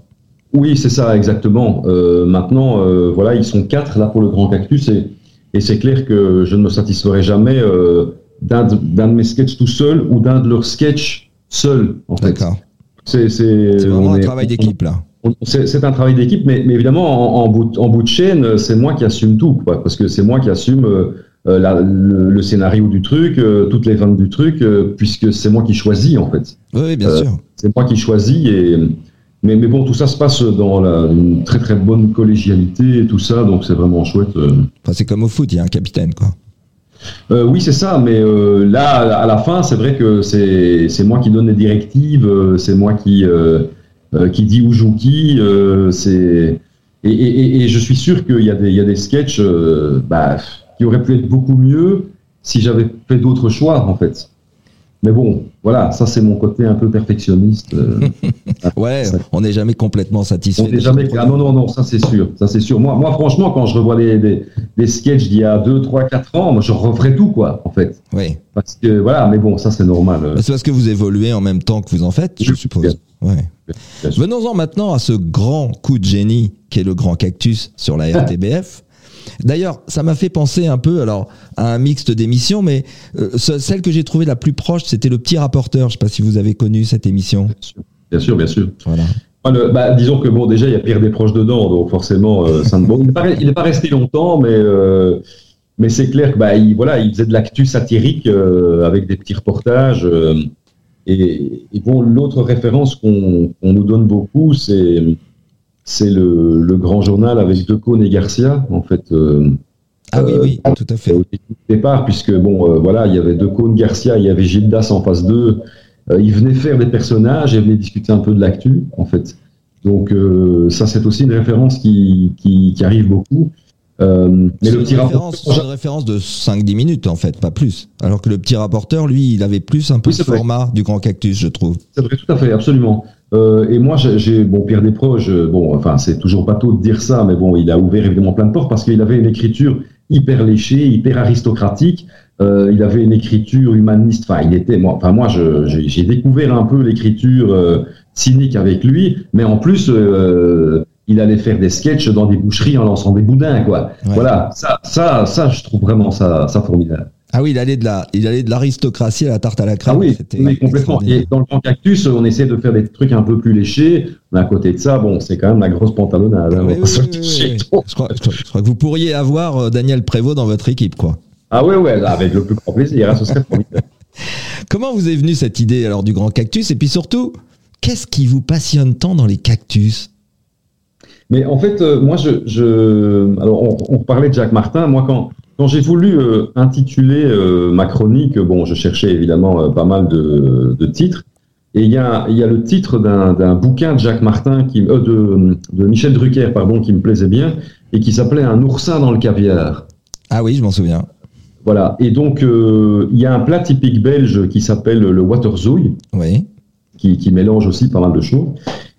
Oui, c'est ça, exactement. maintenant, voilà, ils sont quatre là pour le Grand Cactus et et c'est clair que je ne me satisferai jamais euh, d'un de mes sketchs tout seul ou d'un de leurs sketchs seul, en fait. D'accord. C'est vraiment un travail d'équipe, là. C'est un travail d'équipe, mais, mais, évidemment, en, en, bout, en, bout, de chaîne, c'est moi qui assume tout, quoi, parce que c'est moi qui assume euh, la, le, le, scénario du truc, euh, toutes les ventes du truc, euh, puisque c'est moi qui choisis, en fait. Oui, bien sûr. C'est moi qui choisis et mais, mais, bon, tout ça se passe dans la, une très très bonne collégialité et tout ça, donc c'est vraiment chouette. Euh. Enfin, c'est comme au foot, il y a un capitaine, quoi. Euh, oui, c'est ça, mais euh, là, à la fin, c'est vrai que c'est moi qui donne les directives, c'est moi qui, euh, qui dit où joue qui. c'est et, et, et, je suis sûr qu'il y, a des, il y a des sketchs bah, qui auraient pu être beaucoup mieux si j'avais fait d'autres choix, en fait. Mais bon, voilà, ça c'est mon côté un peu perfectionniste. Euh. *laughs* ouais, on n'est jamais complètement satisfait. On n'est jamais. Ah non, non, non, ça c'est sûr, ça c'est sûr. Moi, moi, franchement, quand je revois les, des, des sketchs d'il y a 2, 3, 4 ans, moi, je referais tout, quoi, en fait. Oui. Parce que voilà, mais bon, ça c'est normal. Bah, c'est parce que vous évoluez en même temps que vous en faites, je, je suppose. Ouais. Venons-en maintenant à ce grand coup de génie qui est le grand cactus sur la *laughs* RTBF. D'ailleurs, ça m'a fait penser un peu alors à un mixte d'émissions, mais euh, celle que j'ai trouvée la plus proche, c'était le petit rapporteur. Je ne sais pas si vous avez connu cette émission. Bien sûr, bien sûr. Voilà. Ah, le, bah, disons que bon, déjà il y a Pierre Desproges dedans, donc forcément, euh, ça bon, il n'est pas, pas, resté longtemps, mais euh, mais c'est clair que bah, il, voilà, il faisait de l'actu satirique euh, avec des petits reportages. Et, et, bon, l'autre référence qu'on qu nous donne beaucoup, c'est c'est le, le, grand journal avec Decaunes et Garcia, en fait. Euh, ah oui, oui, euh, tout à fait. Au départ, puisque bon, euh, voilà, il y avait Decaunes, Garcia, il y avait Gildas en face d'eux. Euh, ils venaient faire des personnages et venaient discuter un peu de l'actu, en fait. Donc euh, ça, c'est aussi une référence qui, qui, qui arrive beaucoup. Euh, mais le petit référence, rapporteur, une référence de 5-10 minutes en fait, pas plus. Alors que le petit rapporteur, lui, il avait plus un peu oui, ce format du grand cactus, je trouve. C'est vrai, tout à fait, absolument. Euh, et moi, j'ai bon Pierre Desproges. Bon, enfin, c'est toujours bateau de dire ça, mais bon, il a ouvert évidemment plein de portes parce qu'il avait une écriture hyper léchée, hyper aristocratique. Euh, il avait une écriture humaniste. Enfin, il était, moi, enfin moi, j'ai découvert un peu l'écriture euh, cynique avec lui, mais en plus, euh, il allait faire des sketchs dans des boucheries en lançant des boudins, quoi. Ouais. Voilà, ça, ça, ça, je trouve vraiment ça, ça formidable. Ah oui, il allait de la, il allait de l'aristocratie à la tarte à la crème. Ah oui, mais complètement. Et dans le grand cactus, on essaie de faire des trucs un peu plus léchés. Mais à côté de ça, bon, c'est quand même la grosse pantalonnade. Hein, oui, oui, oui, je, crois, je, crois, que vous pourriez avoir euh, Daniel Prévost dans votre équipe, quoi. Ah ouais, ouais, avec le plus grand plaisir. Ce serait *laughs* Comment vous est venue cette idée alors du grand cactus? Et puis surtout, qu'est-ce qui vous passionne tant dans les cactus? Mais en fait, euh, moi, je, je, alors on, on parlait de Jacques Martin. Moi, quand quand j'ai voulu euh, intituler euh, ma chronique, bon, je cherchais évidemment euh, pas mal de, de, titres. Et il y a, y a le titre d'un bouquin de Jacques Martin, qui, euh, de, de, Michel Drucker, pardon, qui me plaisait bien, et qui s'appelait Un oursin dans le caviar. Ah oui, je m'en souviens. Voilà. Et donc, euh, il y a un plat typique belge qui s'appelle le waterzouille. Oui. Qui, qui, mélange aussi pas mal de choses.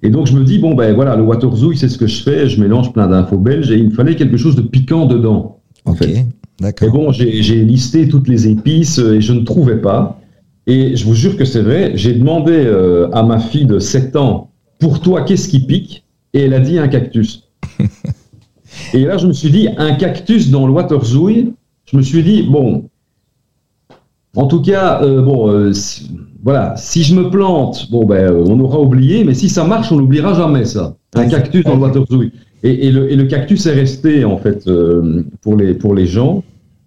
Et donc, je me dis, bon, ben voilà, le waterzouille, c'est ce que je fais. Je mélange plein d'infos belges et il me fallait quelque chose de piquant dedans. En fait. Et bon, j'ai listé toutes les épices et je ne trouvais pas. Et je vous jure que c'est vrai, j'ai demandé euh, à ma fille de 7 ans, pour toi, qu'est-ce qui pique? Et elle a dit un cactus. *laughs* et là, je me suis dit, un cactus dans le waterzouille, je me suis dit, bon, en tout cas, euh, bon, euh, si, voilà, si je me plante, bon, ben, on aura oublié, mais si ça marche, on n'oubliera jamais ça. Un cactus dans le waterzouille. Et, et, le, et, le, cactus est resté en fait euh, pour les pour les gens.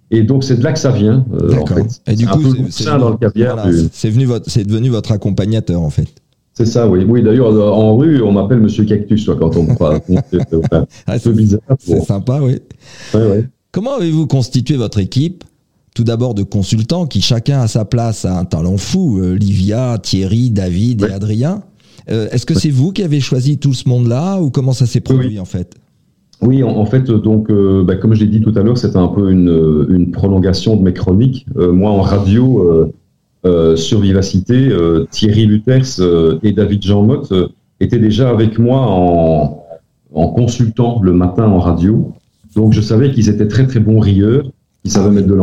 Et donc c'est de là que ça vient. Euh, en fait. Et du coup, c'est dans le caviar. c'est venu votre, c'est devenu votre accompagnateur en fait. C'est ça, oui. Oui, d'ailleurs, en rue, on m'appelle Monsieur Cactus, quand on me *laughs* croit. Ah, c'est bizarre. C'est sympa, oui. Comment avez-vous constitué votre équipe? Tout d'abord de consultants qui chacun à sa place a un talent fou. Euh, Livia, Thierry, David et Adrien. Euh, est-ce que c'est vous qui avez choisi tout ce monde-là ou comment ça s'est produit en fait? Oui, en, fait, donc, euh, bah, comme je l'ai dit tout à l'heure, c'était un peu une, une, prolongation de mes chroniques. moi, en radio, euh, sur Vivacité, euh, Thierry Luters euh, et David Jean Motte étaient déjà avec moi en, en, consultant le matin en radio. Donc je savais qu'ils étaient très très bons rieurs, qu'ils savaient mettre de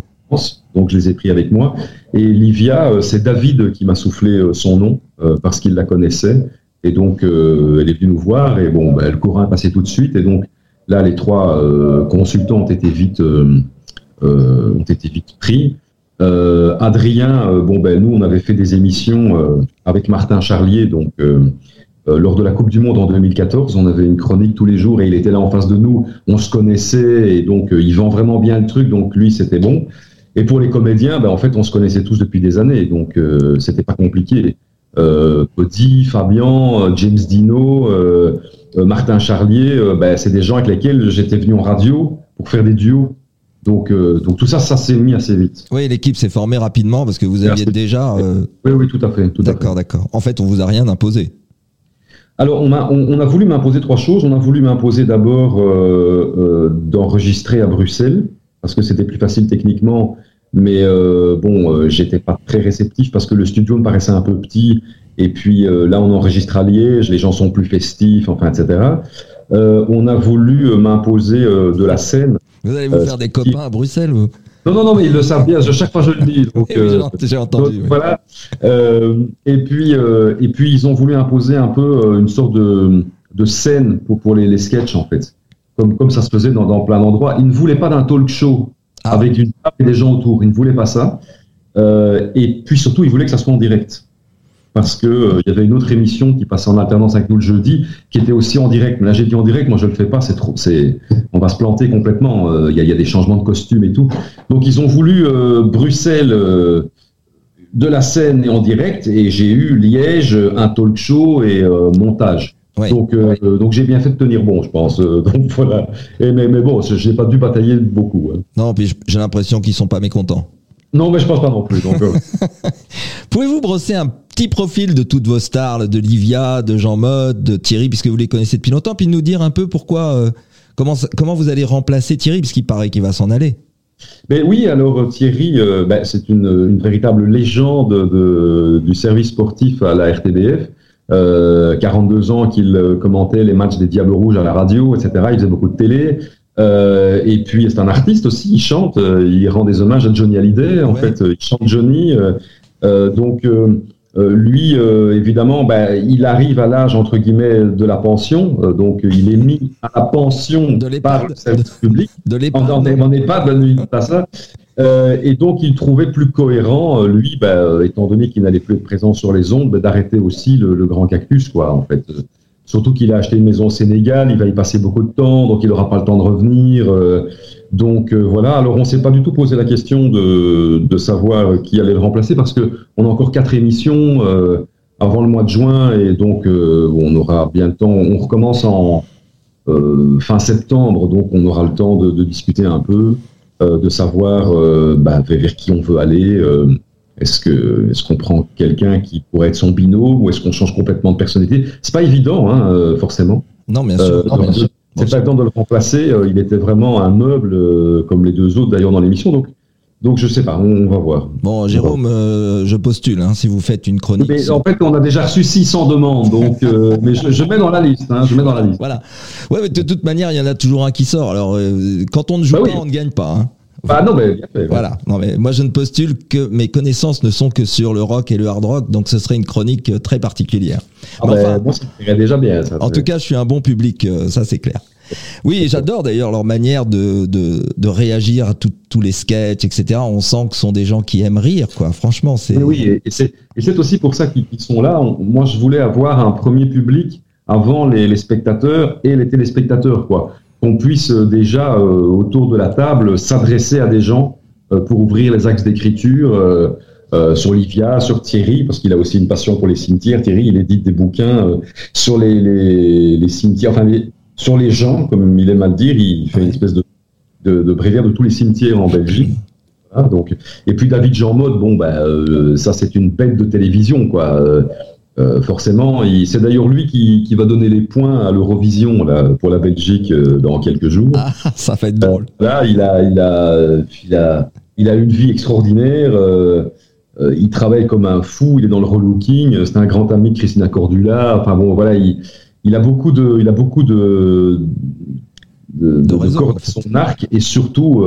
donc je les ai pris avec moi. Et Livia, c'est David qui m'a soufflé son nom parce qu'il la connaissait. Et donc elle est venue nous voir et bon, bah, le courant est passé tout de suite. Et donc là, les trois consultants ont été vite, ont été vite pris. Euh, Adrien, euh, bon ben nous on avait fait des émissions euh, avec Martin Charlier, donc lors de la Coupe du Monde en 2014, on avait une chronique tous les jours et il était là en face de nous. On se connaissait et donc il vend vraiment bien le truc, donc lui c'était bon. Et pour les comédiens, ben, en fait on se connaissait tous depuis des années, donc c'était pas compliqué. Euh, Fabian, James Dino, Martin Charlier, ben, c'est des gens avec lesquels j'étais venu en radio pour faire des duos. Donc, euh, donc tout ça, ça s'est mis assez vite. Oui, l'équipe s'est formée rapidement parce que vous aviez déjà. Euh, oui, oui, tout à fait. D'accord, d'accord. En fait, on vous a rien imposé. Alors, on a, on, a voulu m'imposer trois choses. On a voulu m'imposer d'abord euh, d'enregistrer à Bruxelles parce que c'était plus facile techniquement. Mais bon, j'étais pas très réceptif parce que le studio me paraissait un peu petit. Et puis là, on enregistre à Liège, les gens sont plus festifs, enfin, etc. on a voulu m'imposer de la scène vous allez vous euh, faire des copains à Bruxelles ou non, non, non, mais ils le savent bien. Chaque fois, je le dis. Donc, *laughs* J'ai euh, entendu. Voilà. Euh, et puis, et puis, ils ont voulu imposer un peu une sorte de, de scène pour, pour les, les sketchs, en fait, comme, comme ça se faisait dans, dans plein d'endroits. Ils ne voulaient pas d'un talk show ah. avec une et des gens autour. Ils ne voulaient pas ça. et puis surtout, ils voulaient que ça soit en direct parce que euh, y avait une autre émission qui passait en alternance avec nous le jeudi, qui était aussi en direct. Mais là, j'ai dit en direct, moi je le fais pas, c'est trop, c'est, on va se planter complètement. Euh, il y, a, y, a, des changements de costumes et tout. Donc ils ont voulu euh, Bruxelles de la scène et en direct, et j'ai eu Liège, un talk show et montage. Donc, donc j'ai bien fait de tenir bon, je pense. donc *laughs* voilà. Et mais, mais bon, je n'ai pas dû batailler beaucoup. Hein. Non, puis j'ai l'impression qu'ils sont pas mécontents. Non, mais je pense pas non plus. *laughs* Pouvez-vous brosser un petit profil de toutes vos stars, de Livia, de Jean Mode, de Thierry, puisque vous les connaissez depuis longtemps, puis nous dire un peu pourquoi, euh, comment, comment vous allez remplacer Thierry, puisqu'il paraît qu'il va s'en aller. Mais oui, alors euh, Thierry, euh, ben, c'est une, véritable légende de, du service sportif à la RTBF. 42 ans qu'il commentait les matchs des Diables Rouges à la radio, etc. Il faisait beaucoup de télé. Euh, et puis c'est un artiste aussi, il chante, euh, il rend des hommages à Johnny Hallyday, en fait, euh, il chante Johnny. donc lui, évidemment, bah, il arrive à l'âge entre guillemets de la pension, donc il est mis à la pension de par le service public. De l'EHPAD. En, EHPAD, pas ça. Et donc il trouvait plus cohérent, lui, bah, étant donné qu'il n'allait plus être présent sur les ondes, bah, d'arrêter aussi le, le, grand cactus, quoi, en fait. Surtout qu'il a acheté une maison au Sénégal, il va y passer beaucoup de temps, donc il n'aura pas le temps de revenir. Euh, donc euh, voilà, alors on ne s'est pas du tout posé la question de, de, savoir qui allait le remplacer parce que on a encore quatre émissions euh, avant le mois de juin et donc on aura bien le temps. On recommence en fin septembre, donc on aura le temps de, de discuter un peu, de savoir bah, vers qui on veut aller. Est-ce que est-ce qu'on prend quelqu'un qui pourrait être son binôme ou est-ce qu'on change complètement de personnalité? C'est pas évident, hein, euh, forcément. Non, bien sûr. Euh, c'est pas évident de le remplacer. Euh, il était vraiment un meuble comme les deux autres d'ailleurs dans l'émission. Donc donc je sais pas, on, va voir. Bon, Jérôme, je postule hein, si vous faites une chronique. Mais en fait, on a déjà reçu 600 demandes, donc *laughs* mais je, mets dans la liste. Hein, je mets dans la liste. Voilà. Ouais, mais de toute manière, il y en a toujours un qui sort. Alors, quand on ne joue bah pas, on ne gagne pas. Hein. Bah non, mais bien fait, Voilà. Non, mais moi, je ne postule que mes connaissances ne sont que sur le rock et le hard rock, donc ce serait une chronique euh, très particulière. Ah enfin, bon, ça déjà bien. Ça, en tout cas, je suis un bon public, euh, ça c'est clair. Oui, j'adore d'ailleurs leur manière de, de, réagir à tous les sketchs, etc. On sent que ce sont des gens qui aiment rire, quoi. Franchement, c'est. Oui, et c'est aussi pour ça qu'ils sont là. moi, je voulais avoir un premier public avant les, spectateurs et les téléspectateurs, quoi qu'on puisse euh, déjà euh, autour de la table s'adresser à des gens pour ouvrir les axes d'écriture. sur Livia, sur Thierry, parce qu'il a aussi une passion pour les cimetières. Thierry, il édite des bouquins sur les, les, les, cimetières, enfin sur les gens, comme il aime à le dire. Il fait une espèce de, de, de bréviaire de tous les cimetières en Belgique. donc, et puis David Jean Mode, bon, bah, ça c'est une bête de télévision, quoi. Euh, forcément, c'est d'ailleurs lui qui, qui, va donner les points à l'Eurovision pour la Belgique euh, dans quelques jours. Ah, *laughs* ça être drôle. Euh, là, il a, il, a, il, a, il a une vie extraordinaire. il travaille comme un fou. Il est dans le relooking. C'est un grand ami de Christina Cordula. Enfin bon, voilà, il, il a beaucoup de, il a beaucoup de, de, de, cordes à son arc et surtout,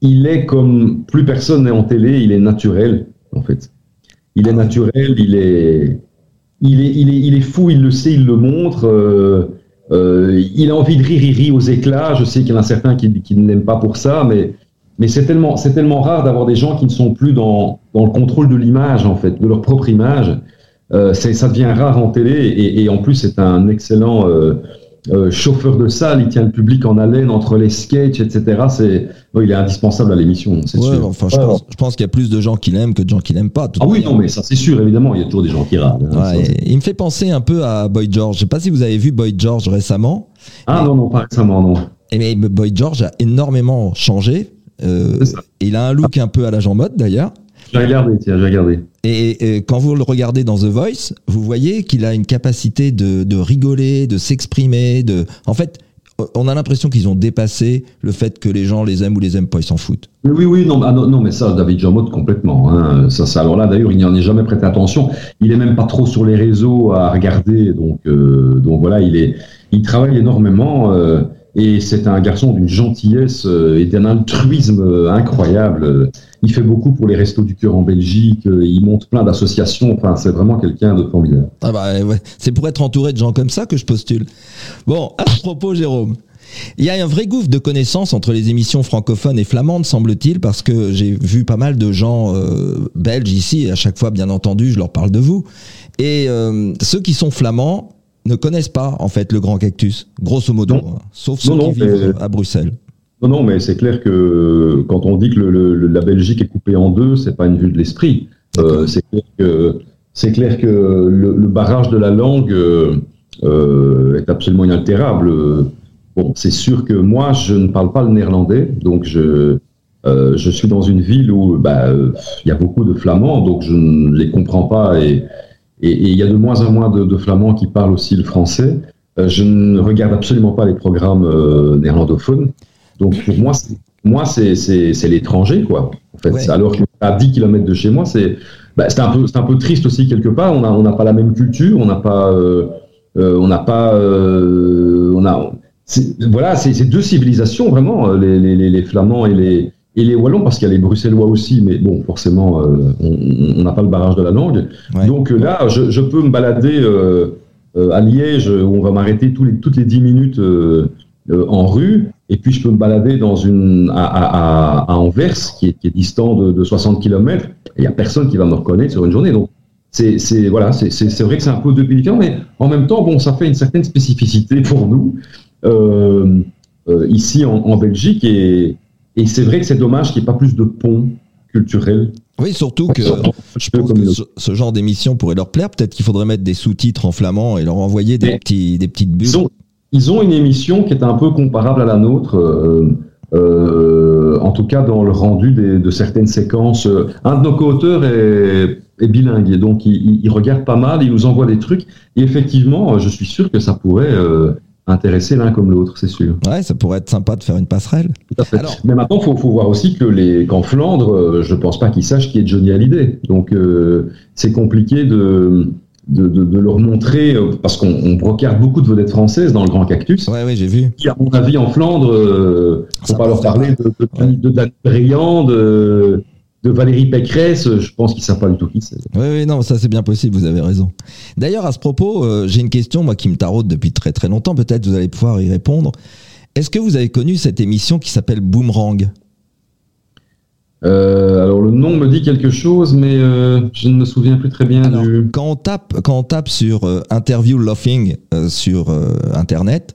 il est comme plus personne n'est en télé. Il est naturel en fait. Il est naturel, il est, il est, il est, il est fou, il le sait, il le montre. Euh, euh, il a envie de rire, il rit aux éclats. Je sais qu'il y en a certains qui, qui ne l'aiment pas pour ça, mais, mais c'est tellement, c'est tellement rare d'avoir des gens qui ne sont plus dans, dans le contrôle de l'image, en fait, de leur propre image. Euh, ça devient rare en télé et, et en plus c'est un excellent euh, euh, chauffeur de salle, il tient le public en haleine entre les sketchs, etc. C'est, il est indispensable à l'émission, c'est sûr. Enfin, je, pense, qu'il y a plus de gens qui l'aiment que de gens qui l'aiment pas. Ah oui, non, mais ça c'est sûr, évidemment, il y a toujours des gens qui râlent. Hein, il me fait penser un peu à Boy George. Je sais pas si vous avez vu Boy George récemment. Ah non, non, pas récemment, non. Et mais Boy George a énormément changé. Euh, il a un look un peu à la Jean Mode d'ailleurs. J'ai regardé, tiens, j'ai regardé. Et, quand vous le regardez dans The Voice, vous voyez qu'il a une capacité de, de rigoler, de s'exprimer, de. En fait, on a l'impression qu'ils ont dépassé le fait que les gens les aiment ou les aiment pas, ils s'en foutent. Oui, oui, non, ah, non, mais ça, David Jamot, complètement. Hein. Ça, ça, alors là, d'ailleurs, il n'y en est jamais prêté attention. Il est même pas trop sur les réseaux à regarder, donc, euh, donc voilà, il est, il travaille énormément. Euh, et c'est un garçon d'une gentillesse euh, et d'un altruisme euh, incroyable. Il fait beaucoup pour les Restos du Cœur en Belgique. Euh, il monte plein d'associations. Enfin, c'est vraiment quelqu'un de formidable. Ah bah ouais. C'est pour être entouré de gens comme ça que je postule. Bon, à ce propos, Jérôme. Il y a un vrai gouffre de connaissances entre les émissions francophones et flamandes, semble-t-il, parce que j'ai vu pas mal de gens belges ici, et à chaque fois, bien entendu, je leur parle de vous. Et ceux qui sont flamands, ne connaissent pas en fait le grand cactus, grosso modo, hein. sauf ceux qui vivent à Bruxelles. Non, non, mais c'est clair que quand on dit que le, la Belgique est coupée en deux, c'est pas une vue de l'esprit. Euh, c'est clair que c'est clair que le, barrage de la langue euh, est absolument inaltérable. Bon, c'est sûr que moi, je ne parle pas le néerlandais, donc je euh, je suis dans une ville où bah, il y a beaucoup de flamands, donc je ne les comprends pas et et, il y a de moins en moins de, Flamands qui parlent aussi le français. Euh, je ne regarde absolument pas les programmes euh, néerlandophones. Donc pour moi, moi c'est l'étranger, quoi. En fait. Alors qu'à 10 km de chez moi, c'est bah, un, peu, un peu triste aussi quelque part. On n'a on pas la même culture, on n'a pas... Euh, on n'a pas... on a, voilà, c'est deux civilisations vraiment, les, les, les Flamands et les, et les Wallons, parce qu'il y a les Bruxellois aussi, mais bon, forcément, euh, on n'a pas le barrage de la langue. Donc euh, là, je, peux me balader euh, à Liège, où on va m'arrêter les, toutes les 10 minutes en rue, et puis je peux me balader dans une, à, Anvers, qui est, distant de, 60 km, il n'y a personne qui va me reconnaître sur une journée. Donc, c'est voilà, c'est vrai que c'est un peu deux pays différents, mais en même temps, bon, ça fait une certaine spécificité pour nous ici en, en Belgique, et et c'est vrai que c'est dommage qu'il n'y ait pas plus de ponts culturels. Oui, surtout que je pense que ce, genre d'émission pourrait leur plaire. Peut-être qu'il faudrait mettre des sous-titres en flamand et leur envoyer des, petits, des petites bulles. Ils ont, une émission qui est un peu comparable à la nôtre. Euh, euh, en tout cas dans le rendu de certaines séquences. Un de nos co-auteurs est, bilingue et donc il, regarde pas mal, il nous envoie des trucs. Et effectivement, je suis sûr que ça pourrait euh, intéresser l'un comme l'autre, c'est sûr. Ouais, ça pourrait être sympa de faire une passerelle. Mais maintenant, il faut, voir aussi que les qu'en Flandre, euh, je pense pas qu'ils sachent qui est Johnny Hallyday. Donc, euh, c'est compliqué de, de, leur montrer, euh, parce qu'on brocarde beaucoup de vedettes françaises dans le Grand Cactus. Ouais, ouais, j'ai vu. Qui, à mon avis, en Flandre, euh, faut pas leur parler de, de, de de Valérie Pécresse, je pense qu'ils savent pas du tout qui c'est. Oui, oui, non, ça c'est bien possible, vous avez raison. D'ailleurs, à ce propos, euh, j'ai une question, moi, qui me taraude depuis très très longtemps, peut-être vous allez pouvoir y répondre. Est-ce que vous avez connu cette émission qui s'appelle Boomerang? Euh, alors le nom me dit quelque chose, mais euh, je ne me souviens plus très bien du. Quand on tape, quand on tape sur Interview Laughing sur Internet,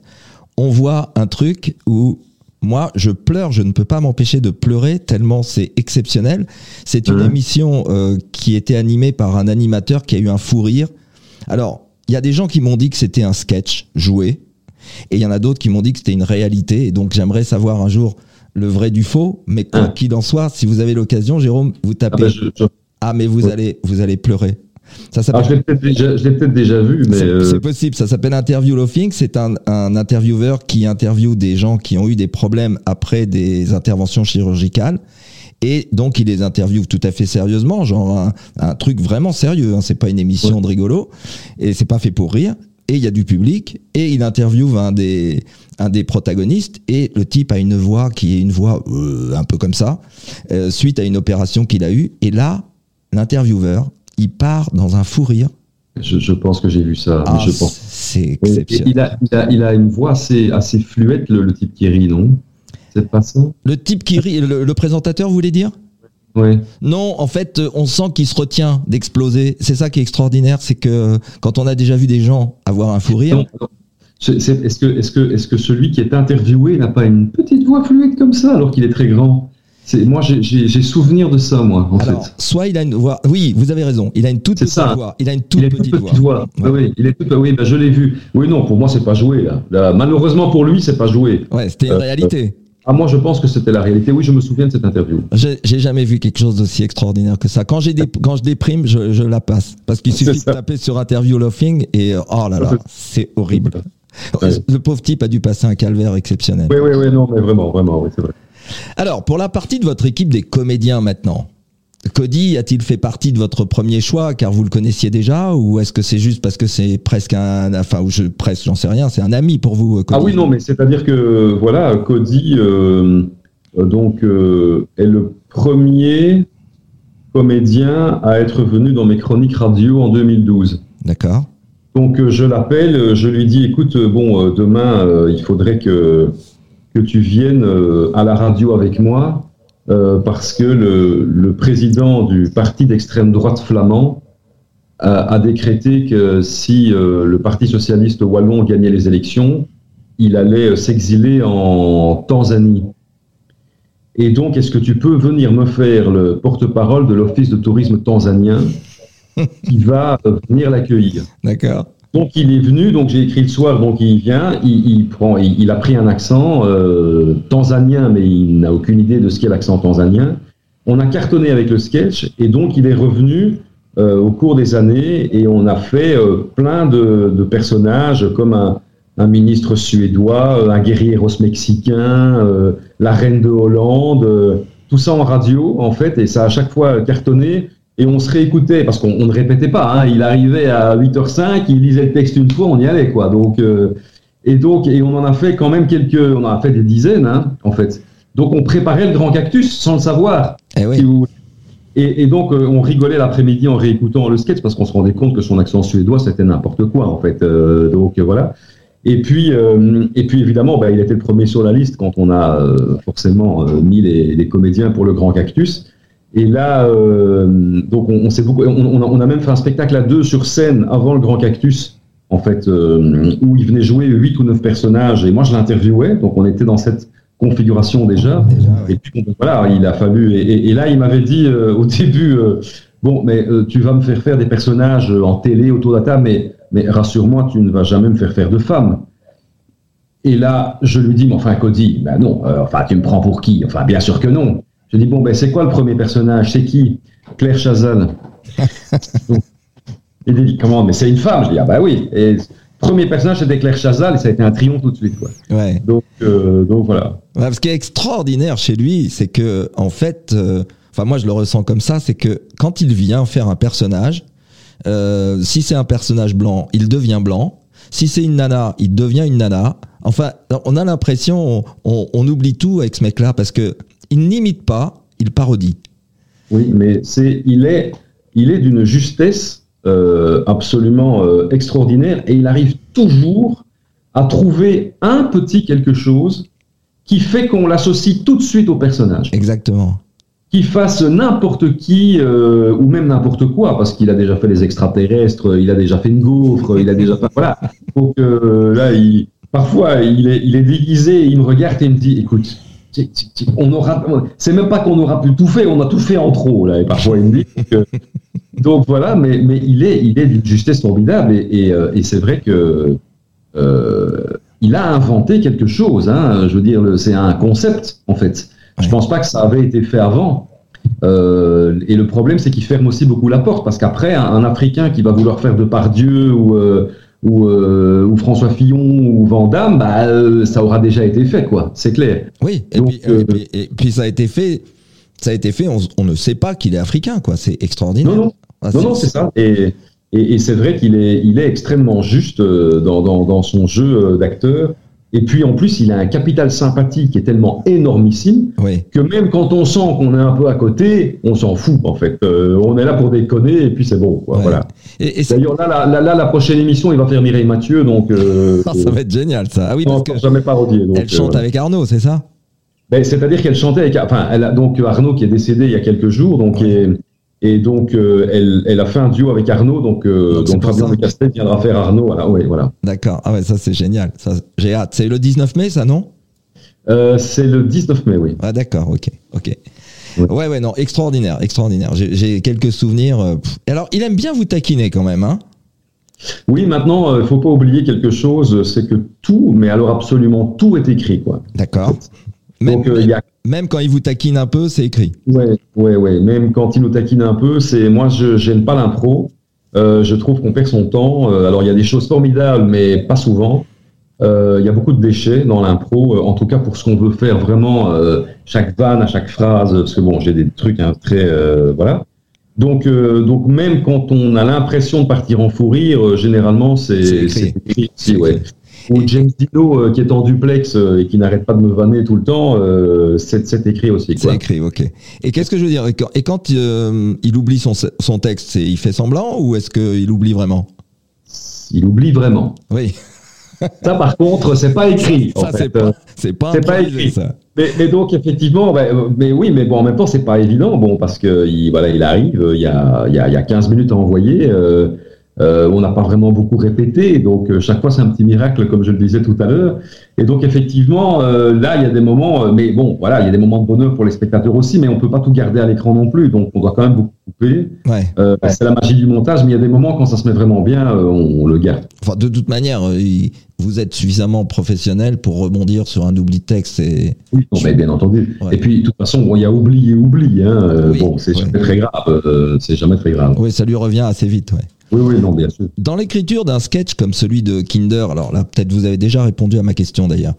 on voit un truc où moi, je pleure, je ne peux pas m'empêcher de pleurer tellement c'est exceptionnel. C'est une émission euh, qui était animée par un animateur qui a eu un fou rire. Alors, il y a des gens qui m'ont dit que c'était un sketch joué, et il y en a d'autres qui m'ont dit que c'était une réalité. Et donc, j'aimerais savoir un jour le vrai du faux. Mais quoi Ah. qu'il en soit, si vous avez l'occasion, Jérôme, vous Ah, tapez. je, je- Ah, mais vous Ouais. allez, vous allez pleurer. Ça ah, je l'ai peut-être déjà, vu, mais C'est euh, c'est possible, ça s'appelle Interview Loafing. C'est un, un intervieweur qui interviewe des gens qui ont eu des problèmes après des interventions chirurgicales. Et donc, il les interviewe tout à fait sérieusement, genre un, un truc vraiment sérieux. Hein. C'est pas une émission de rigolo. Et c'est pas fait pour rire. Et il y a du public. Et il interviewe un des, un des protagonistes. Et le type a une voix qui est une voix euh, un peu comme ça, euh, suite à une opération qu'il a eue. Et là, l'intervieweur, il part dans un fou rire. je, je pense que j'ai vu ça. Ah, mais je pense. c'est Oui, exceptionnel. il, a, il, a, il a une voix assez, assez fluette, le, le type qui rit, non? C'est pas ça? Le type qui rit, le, le présentateur, vous voulez dire? Oui. Non, en fait, euh, on sent qu'il se retient d'exploser. C'est ça qui est extraordinaire, c'est que euh, quand on a déjà vu des gens avoir un fou rire, Est-ce que, est que, est que celui qui est interviewé n'a pas une petite voix fluette comme ça alors qu'il est très grand? Moi, j'ai- souvenir de ça, moi, en alors fait. soit il a une voix, oui, vous avez raison, il a une toute petite ça. voix, il a une toute il a une petite, voix. Ouais. Ah oui, il est tout, oui bah, je l'ai vu. Oui, non, pour moi, c'est pas joué, là. Là, Malheureusement pour lui, c'est pas joué. Ouais, c'était une Euh, réalité. Ah, moi, je pense que c'était la réalité. Oui, je me souviens de cette interview. J'ai jamais vu quelque chose d'aussi extraordinaire que ça. Quand j'ai des, quand je déprime, je, je la passe parce qu'il suffit de taper sur interview laughing et euh, oh là là, c'est horrible. Ouais. Le pauvre type a dû passer un calvaire exceptionnel. Oui, oui, oui, non, mais vraiment, vraiment, oui, c'est vrai. Alors, pour la partie de votre équipe des comédiens maintenant, Cody a-t-il fait partie de votre premier choix car vous le connaissiez déjà ou est-ce que c'est juste parce que c'est presque un, enfin, ou je, presque, j'en sais rien, c'est un ami pour vous, Cody Ah oui, non, mais c'est-à-dire que, voilà, Cody, euh, euh, donc, euh, est le premier comédien à être venu dans mes chroniques radio en 2012. D'accord. Donc, je l'appelle, je lui dis, écoute, bon, demain, euh, il faudrait que, que tu viennes euh, à la radio avec moi, euh, parce que le, président du parti d'extrême droite flamand a, a décrété que si euh, le Parti socialiste wallon gagnait les élections, il allait euh, s'exiler en Tanzanie. Et donc, est-ce que tu peux venir me faire le porte-parole de l'Office de tourisme tanzanien qui va euh, venir l'accueillir? D'accord. Donc il est venu, donc j'ai écrit le soir, donc il vient, il, prend, il, a pris un accent euh, tanzanien, mais il n'a aucune idée de ce qu'est l'accent tanzanien. On a cartonné avec le sketch et donc il est revenu euh, au cours des années et on a fait euh, plein de, personnages comme un, ministre suédois, un guerrier mexicain, la reine de Hollande, tout ça en radio en fait et ça a à chaque fois cartonné et on se réécoutait parce qu'on on ne répétait pas. Hein, il arrivait à 8h05, il lisait le texte une fois, on y allait quoi. Donc euh, et donc et on en a fait quand même quelques, on en a fait des dizaines hein, en fait. Donc on préparait le grand cactus sans le savoir. Eh si oui. vous. Et, et donc euh, on rigolait l'après-midi en réécoutant le sketch parce qu'on se rendait compte que son accent suédois c'était n'importe quoi en fait. Euh, donc voilà. Et puis, euh, et puis évidemment, bah, il était le premier sur la liste quand on a euh, forcément euh, mis les, les comédiens pour le Grand Cactus. Et là, euh, donc on, on s'est beaucoup, on, on a, même fait un spectacle à deux sur scène avant le Grand Cactus, en fait, euh, où il venait jouer huit ou neuf personnages et moi je l'interviewais. Donc on était dans cette configuration déjà. Et puis voilà, il a fallu. Et, et- et là, il m'avait dit euh, au début, bon, mais tu vas me faire faire des personnages en télé autour de la table, mais, mais rassure-moi, tu ne vas jamais me faire faire de femme. Et là, je lui dis, mais enfin, Cody, ben non, enfin, tu me prends pour qui? Enfin, bien sûr que non. Je dis, bon, ben c'est quoi le premier personnage? C'est qui? Claire Chazal. Donc, il dit, comment? Mais c'est une femme. Je dis, ah bah oui. Et le premier personnage, c'était Claire Chazal, et ça a été un triomphe tout de suite. Quoi. Ouais. Donc, euh, donc voilà. Ouais, ce qui est extraordinaire chez lui, c'est que en fait, euh, enfin moi je le ressens comme ça, c'est que quand il vient faire un personnage, euh, si c'est un personnage blanc, il devient blanc. Si c'est une nana, il devient une nana. Enfin, on a l'impression, on, on- on oublie tout avec ce mec-là parce que il n'imite pas, il parodie. Oui, mais c'est, il est, il est d'une justesse euh, absolument euh, extraordinaire et il arrive toujours à trouver un petit quelque chose qui fait qu'on l'associe tout de suite au personnage. Exactement. Qu'il fasse n'importe qui euh, ou même n'importe quoi, parce qu'il a déjà fait les extraterrestres, il a déjà fait une gaufre, il a déjà fait voilà. Donc là, il, parfois, il est, il est déguisé, il me regarde et il me dit, écoute, on aura, c'est même pas qu'on aura pu tout faire, on a tout fait en trop là. Et parfois il me dit. *laughs* donc voilà, mais, mais il est, il est d'une justesse formidable et, et, euh, et c'est vrai que euh, il a inventé quelque chose. Hein, je veux dire, c'est un concept en fait. Je pense pas que ça avait été fait avant. Euh, et le problème, c'est qu'il ferme aussi beaucoup la porte parce qu'après, un, un, Africain qui va vouloir faire de Pardieu ou euh, ou, euh, ou, François Fillon ou Van Damme, bah, euh, ça aura déjà été fait, quoi. C'est clair. Oui, et, Donc, puis, euh, et, puis, et, puis, ça a été fait. Ça a été fait. On, on ne sait pas qu'il est africain, quoi. C'est extraordinaire. Non, non, ah, non, non c'est ça. Et, et c'est vrai qu'il est, il est extrêmement juste dans, dans, dans son jeu d'acteur. Et puis en plus, il a un capital sympathie qui est tellement énormissime oui. que même quand on sent qu'on est un peu à côté, on s'en fout en fait. Euh, on est là pour déconner et puis c'est bon. Quoi, Ouais. Voilà. Et, et c'est- D'ailleurs, là, là, là, là, la prochaine émission, il va faire Mireille Mathieu, donc euh, *laughs* Ah, ça va être génial, ça. Ah oui, parce que jamais parodier. Donc, elle chante euh, avec Arnaud, c'est ça? Ben, C'est-à-dire qu'elle chantait avec, enfin, elle a, donc Arnaud qui est décédé il y a quelques jours, donc Ouais. et, et donc euh, elle, elle a fait un duo avec Arnaud, donc, euh, Donc, Fabien de Castel viendra faire Arnaud. Voilà, ouais, voilà. D'accord. Ah ouais, ça c'est génial. Ça, j'ai hâte. C'est le 19 mai, ça, non? Euh, c'est le 19 mai, oui. Ah d'accord, ok, ok. Ouais. Ouais, ouais, non, extraordinaire, extraordinaire. J'ai, j'ai quelques souvenirs. euh. Alors, il aime bien vous taquiner quand même, hein? Oui, maintenant, il ne faut pas oublier quelque chose, c'est que tout, mais alors absolument tout est écrit, quoi. D'accord. Même, Donc, il y a même quand il vous taquine un peu, c'est écrit. Ouais, ouais, ouais. Même quand il nous taquine un peu, c'est moi, je j'aime pas l'impro. Euh, je trouve qu'on perd son temps. Euh, alors, il y a des choses formidables, mais pas souvent. Euh, Il y a beaucoup de déchets dans l'impro. En tout cas, pour ce qu'on veut faire vraiment, chaque vanne, à chaque phrase. Parce que bon, j'ai des trucs hein, très voilà. Donc, euh, donc même quand on a l'impression de partir en fou rire, euh, généralement, C'est écrit. aussi, ouais. Ou James Dino euh, qui est en duplex euh, et qui n'arrête pas de me vanner tout le temps, euh, c'est écrit aussi. C'est écrit, ok. Et qu'est-ce que je veux dire? Et quand, et quand, euh, il oublie son, son texte, c'est, il fait semblant ou est-ce qu'il oublie vraiment? Il oublie vraiment. Oui, Ça, par contre, c'est pas écrit. ça c'est pas, c'est pas, pas écrit. ça. Mais, mais donc, effectivement, bah, euh, mais oui, mais bon, en même temps, c'est pas évident, bon, parce que il, voilà, il arrive, il y a, il y a, il y a 15 minutes à envoyer. Euh, euh, on n'a pas vraiment beaucoup répété, donc euh, chaque fois c'est un petit miracle, comme je le disais tout à l'heure. Et donc effectivement, euh, là il y a des moments, mais bon, voilà, il y a des moments de bonheur pour les spectateurs aussi, mais on peut pas tout garder à l'écran non plus, donc on doit quand même beaucoup couper. Ouais. C'est la magie du montage, mais il y a des moments quand ça se met vraiment bien, on, on le garde. Enfin, de toute manière, vous êtes suffisamment professionnel pour rebondir sur un oubli de texte. Et... Oui, non, mais bien entendu. Ouais. Et puis, de toute façon, bon, il y a oubli et oubli. Hein. Oui, bon, c'est jamais très grave. c'est jamais très grave. Oui, ça lui revient assez vite, ouais. Oui, oui, non, bien sûr. Dans l'écriture d'un sketch comme celui de Kinder, alors là, peut-être vous avez déjà répondu à ma question d'ailleurs.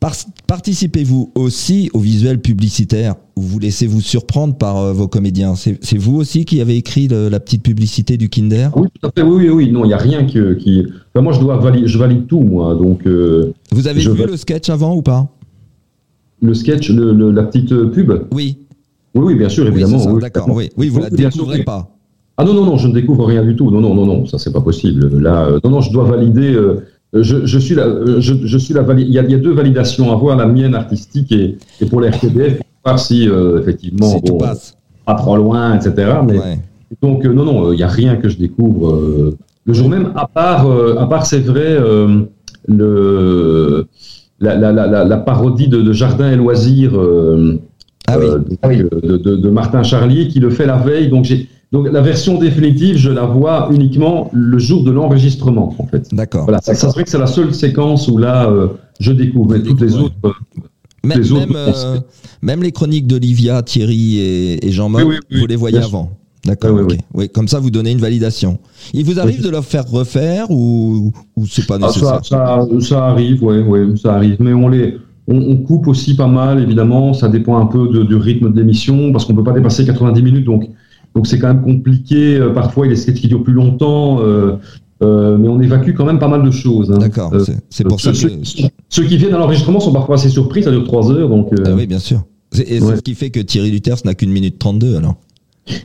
Par- Participez-vous aussi au visuel publicitaire? Ou vous laissez-vous surprendre par euh, vos comédiens? C'est vous aussi qui avez écrit le- la petite publicité du Kinder? Oui, tout à fait. Oui, oui, oui. Non, il n'y a rien que, qui. Enfin, moi, je dois je valide tout, moi. Donc, euh, Vous avez vu le sketch avant ou pas? Le sketch, le, le- la petite euh, pub? Oui, Oui, oui, bien sûr, évidemment. oui, d'accord. Oui, oui, vous la bien sûr, découvrez pas. Ah non, non, non, je ne découvre rien du tout. Non, non, non, non, ça, c'est pas possible. Là, euh, non, non, je dois valider. euh, je, je suis la, euh, je, je suis la valide. Il y, a, il y a deux validations à voir, la mienne artistique et, et pour RTBF, pour voir si euh, effectivement, si bon, pas trop loin, etc. Mais Ouais. Donc euh, non, non, il n'y a rien que je découvre euh, le jour même, à part, euh, à part c'est vrai, euh, le, la, la, la, la- parodie de, de Jardin et Loisirs euh, Ah oui. euh, de, de- de- de Martin Charlier qui le fait la veille. Donc, j'ai, donc la version définitive, je la vois uniquement le jour de l'enregistrement, en fait. D'accord. Voilà, ça, ça serait que c'est la seule séquence où là, euh, je découvre. Mais Vous toutes les autres, euh, Même, les autres même, euh, même les chroniques d'Olivia, Thierry et, et Jean-Marc, Oui, oui, oui, vous les voyez avant. D'accord. Oui, oui, ok. Oui, comme ça, vous donnez une validation. Il vous arrive Oui. de leur faire refaire ou, ou c'est pas Ah, nécessaire? ça, ça, ça arrive, ouais, ouais, ça arrive. Mais on les, on, on coupe aussi pas mal, évidemment. Ça dépend un peu de- du rythme de l'émission, parce qu'on peut pas dépasser 90 minutes, donc donc c'est quand même compliqué. Euh, Parfois, il y a des sketchs qui durent plus longtemps, euh, euh, mais on évacue quand même pas mal de choses. hein. D'accord. Euh, c'est- pour ça ceux, que. ceux- ceux qui viennent à l'enregistrement sont parfois assez surpris, ça dure 3 heures, donc euh, Ah oui, bien sûr. Et c'est ce qui fait que Thierry Luters n'a qu'une minute 32 alors.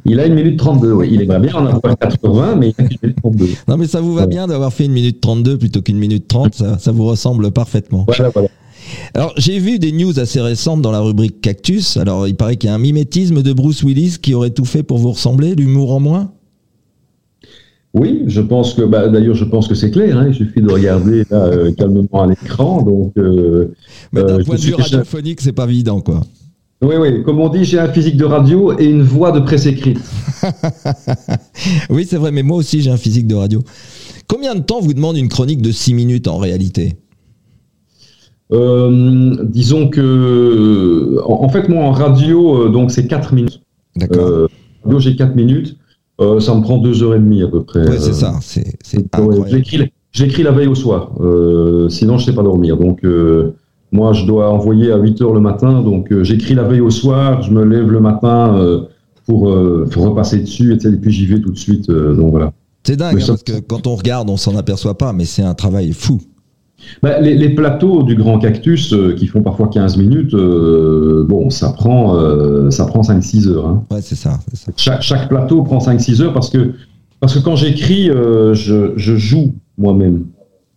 il a une minute 32. Oui. Il aimerait bien en avoir 80, mais il a qu'une minute 32. Non, mais ça vous va Ouais. bien d'avoir fait une minute 32 plutôt qu'une minute 30, ça, ça vous ressemble parfaitement. Voilà, voilà. Alors, j'ai vu des news assez récentes dans la rubrique Cactus. Alors, il paraît qu'il y a un mimétisme de Bruce Willis qui aurait tout fait pour vous ressembler, l'humour en moins? Oui, je pense que, bah, d'ailleurs, je pense que c'est clair. Hein, il suffit de regarder là, calmement à l'écran. Donc, Mais d'un point de vue radiophonique, c'est pas évident, quoi. Oui, oui. Comme on dit, j'ai un physique de radio et une voix de presse écrite. *laughs* oui, c'est vrai, mais moi aussi, j'ai un physique de radio. Combien de temps vous demande une chronique de 6 minutes en réalité? euh, disons que, en, fait, moi en radio, euh, donc c'est 4 minutes. D'accord. Euh, radio, j'ai 4 minutes. ça me prend 2 heures et demie à peu près. Oui, c'est ça. C'est, j'écris, la veille au soir. sinon, je ne sais pas dormir. Donc, moi, je dois envoyer à 8 heures le matin. Donc, j'écris la veille au soir. Je me lève le matin pour, repasser dessus. Et, puis, j'y vais tout de suite. donc, voilà. C'est dingue, hein, parce que quand on regarde, on s'en aperçoit pas, mais c'est un travail fou. Bah, les, plateaux du Grand Cactus euh, qui font parfois 15 minutes, euh, bon, ça prend, euh, ça prend 5-6 heures. Hein. Ouais, c'est ça. Chaque, plateau prend 5-6 heures parce que, parce que quand j'écris, je, joue moi-même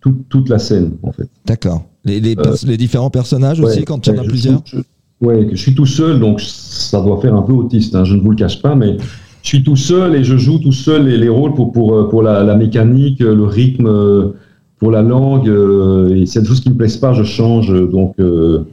toute la scène, en fait. D'accord. Les, différents personnages aussi, quand il y en a plusieurs Oui, je suis tout seul, donc ça doit faire un peu autiste, hein, je ne vous le cache pas, mais je suis tout seul et je joue tout seul les, les rôles pour, pour, pour la, la mécanique, le rythme pour la langue, euh, et s'il y a des choses qui me plaisent pas, je change. Donc, euh,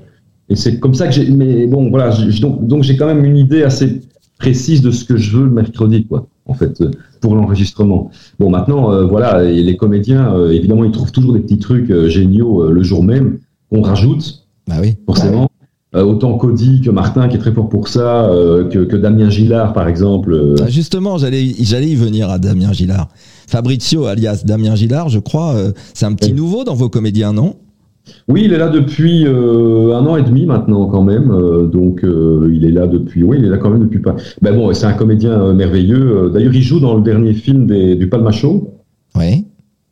et c'est comme ça que j'ai. Mais bon, voilà, donc, donc j'ai quand même une idée assez précise de ce que je veux le mercredi, quoi, en fait, pour l'enregistrement. Bon, maintenant, euh, voilà, et les comédiens, évidemment, ils trouvent toujours des petits trucs géniaux le jour même qu'on rajoute. Bah oui. Forcément. autant Cody que Martin qui est très fort pour ça, que, que, Damien Gillard par exemple. Ah, justement, j'allais j'allais y venir à Damien Gillard. Fabrizio, alias Damien Gillard, je crois, euh, c'est un petit nouveau dans vos comédiens, non? Oui, il est là depuis euh, un an et demi maintenant quand même. Euh, donc il est là depuis. Oui, il est là quand même depuis pas. Ben bon, c'est un comédien merveilleux. D'ailleurs, il joue dans le dernier film du Palma Show. Oui.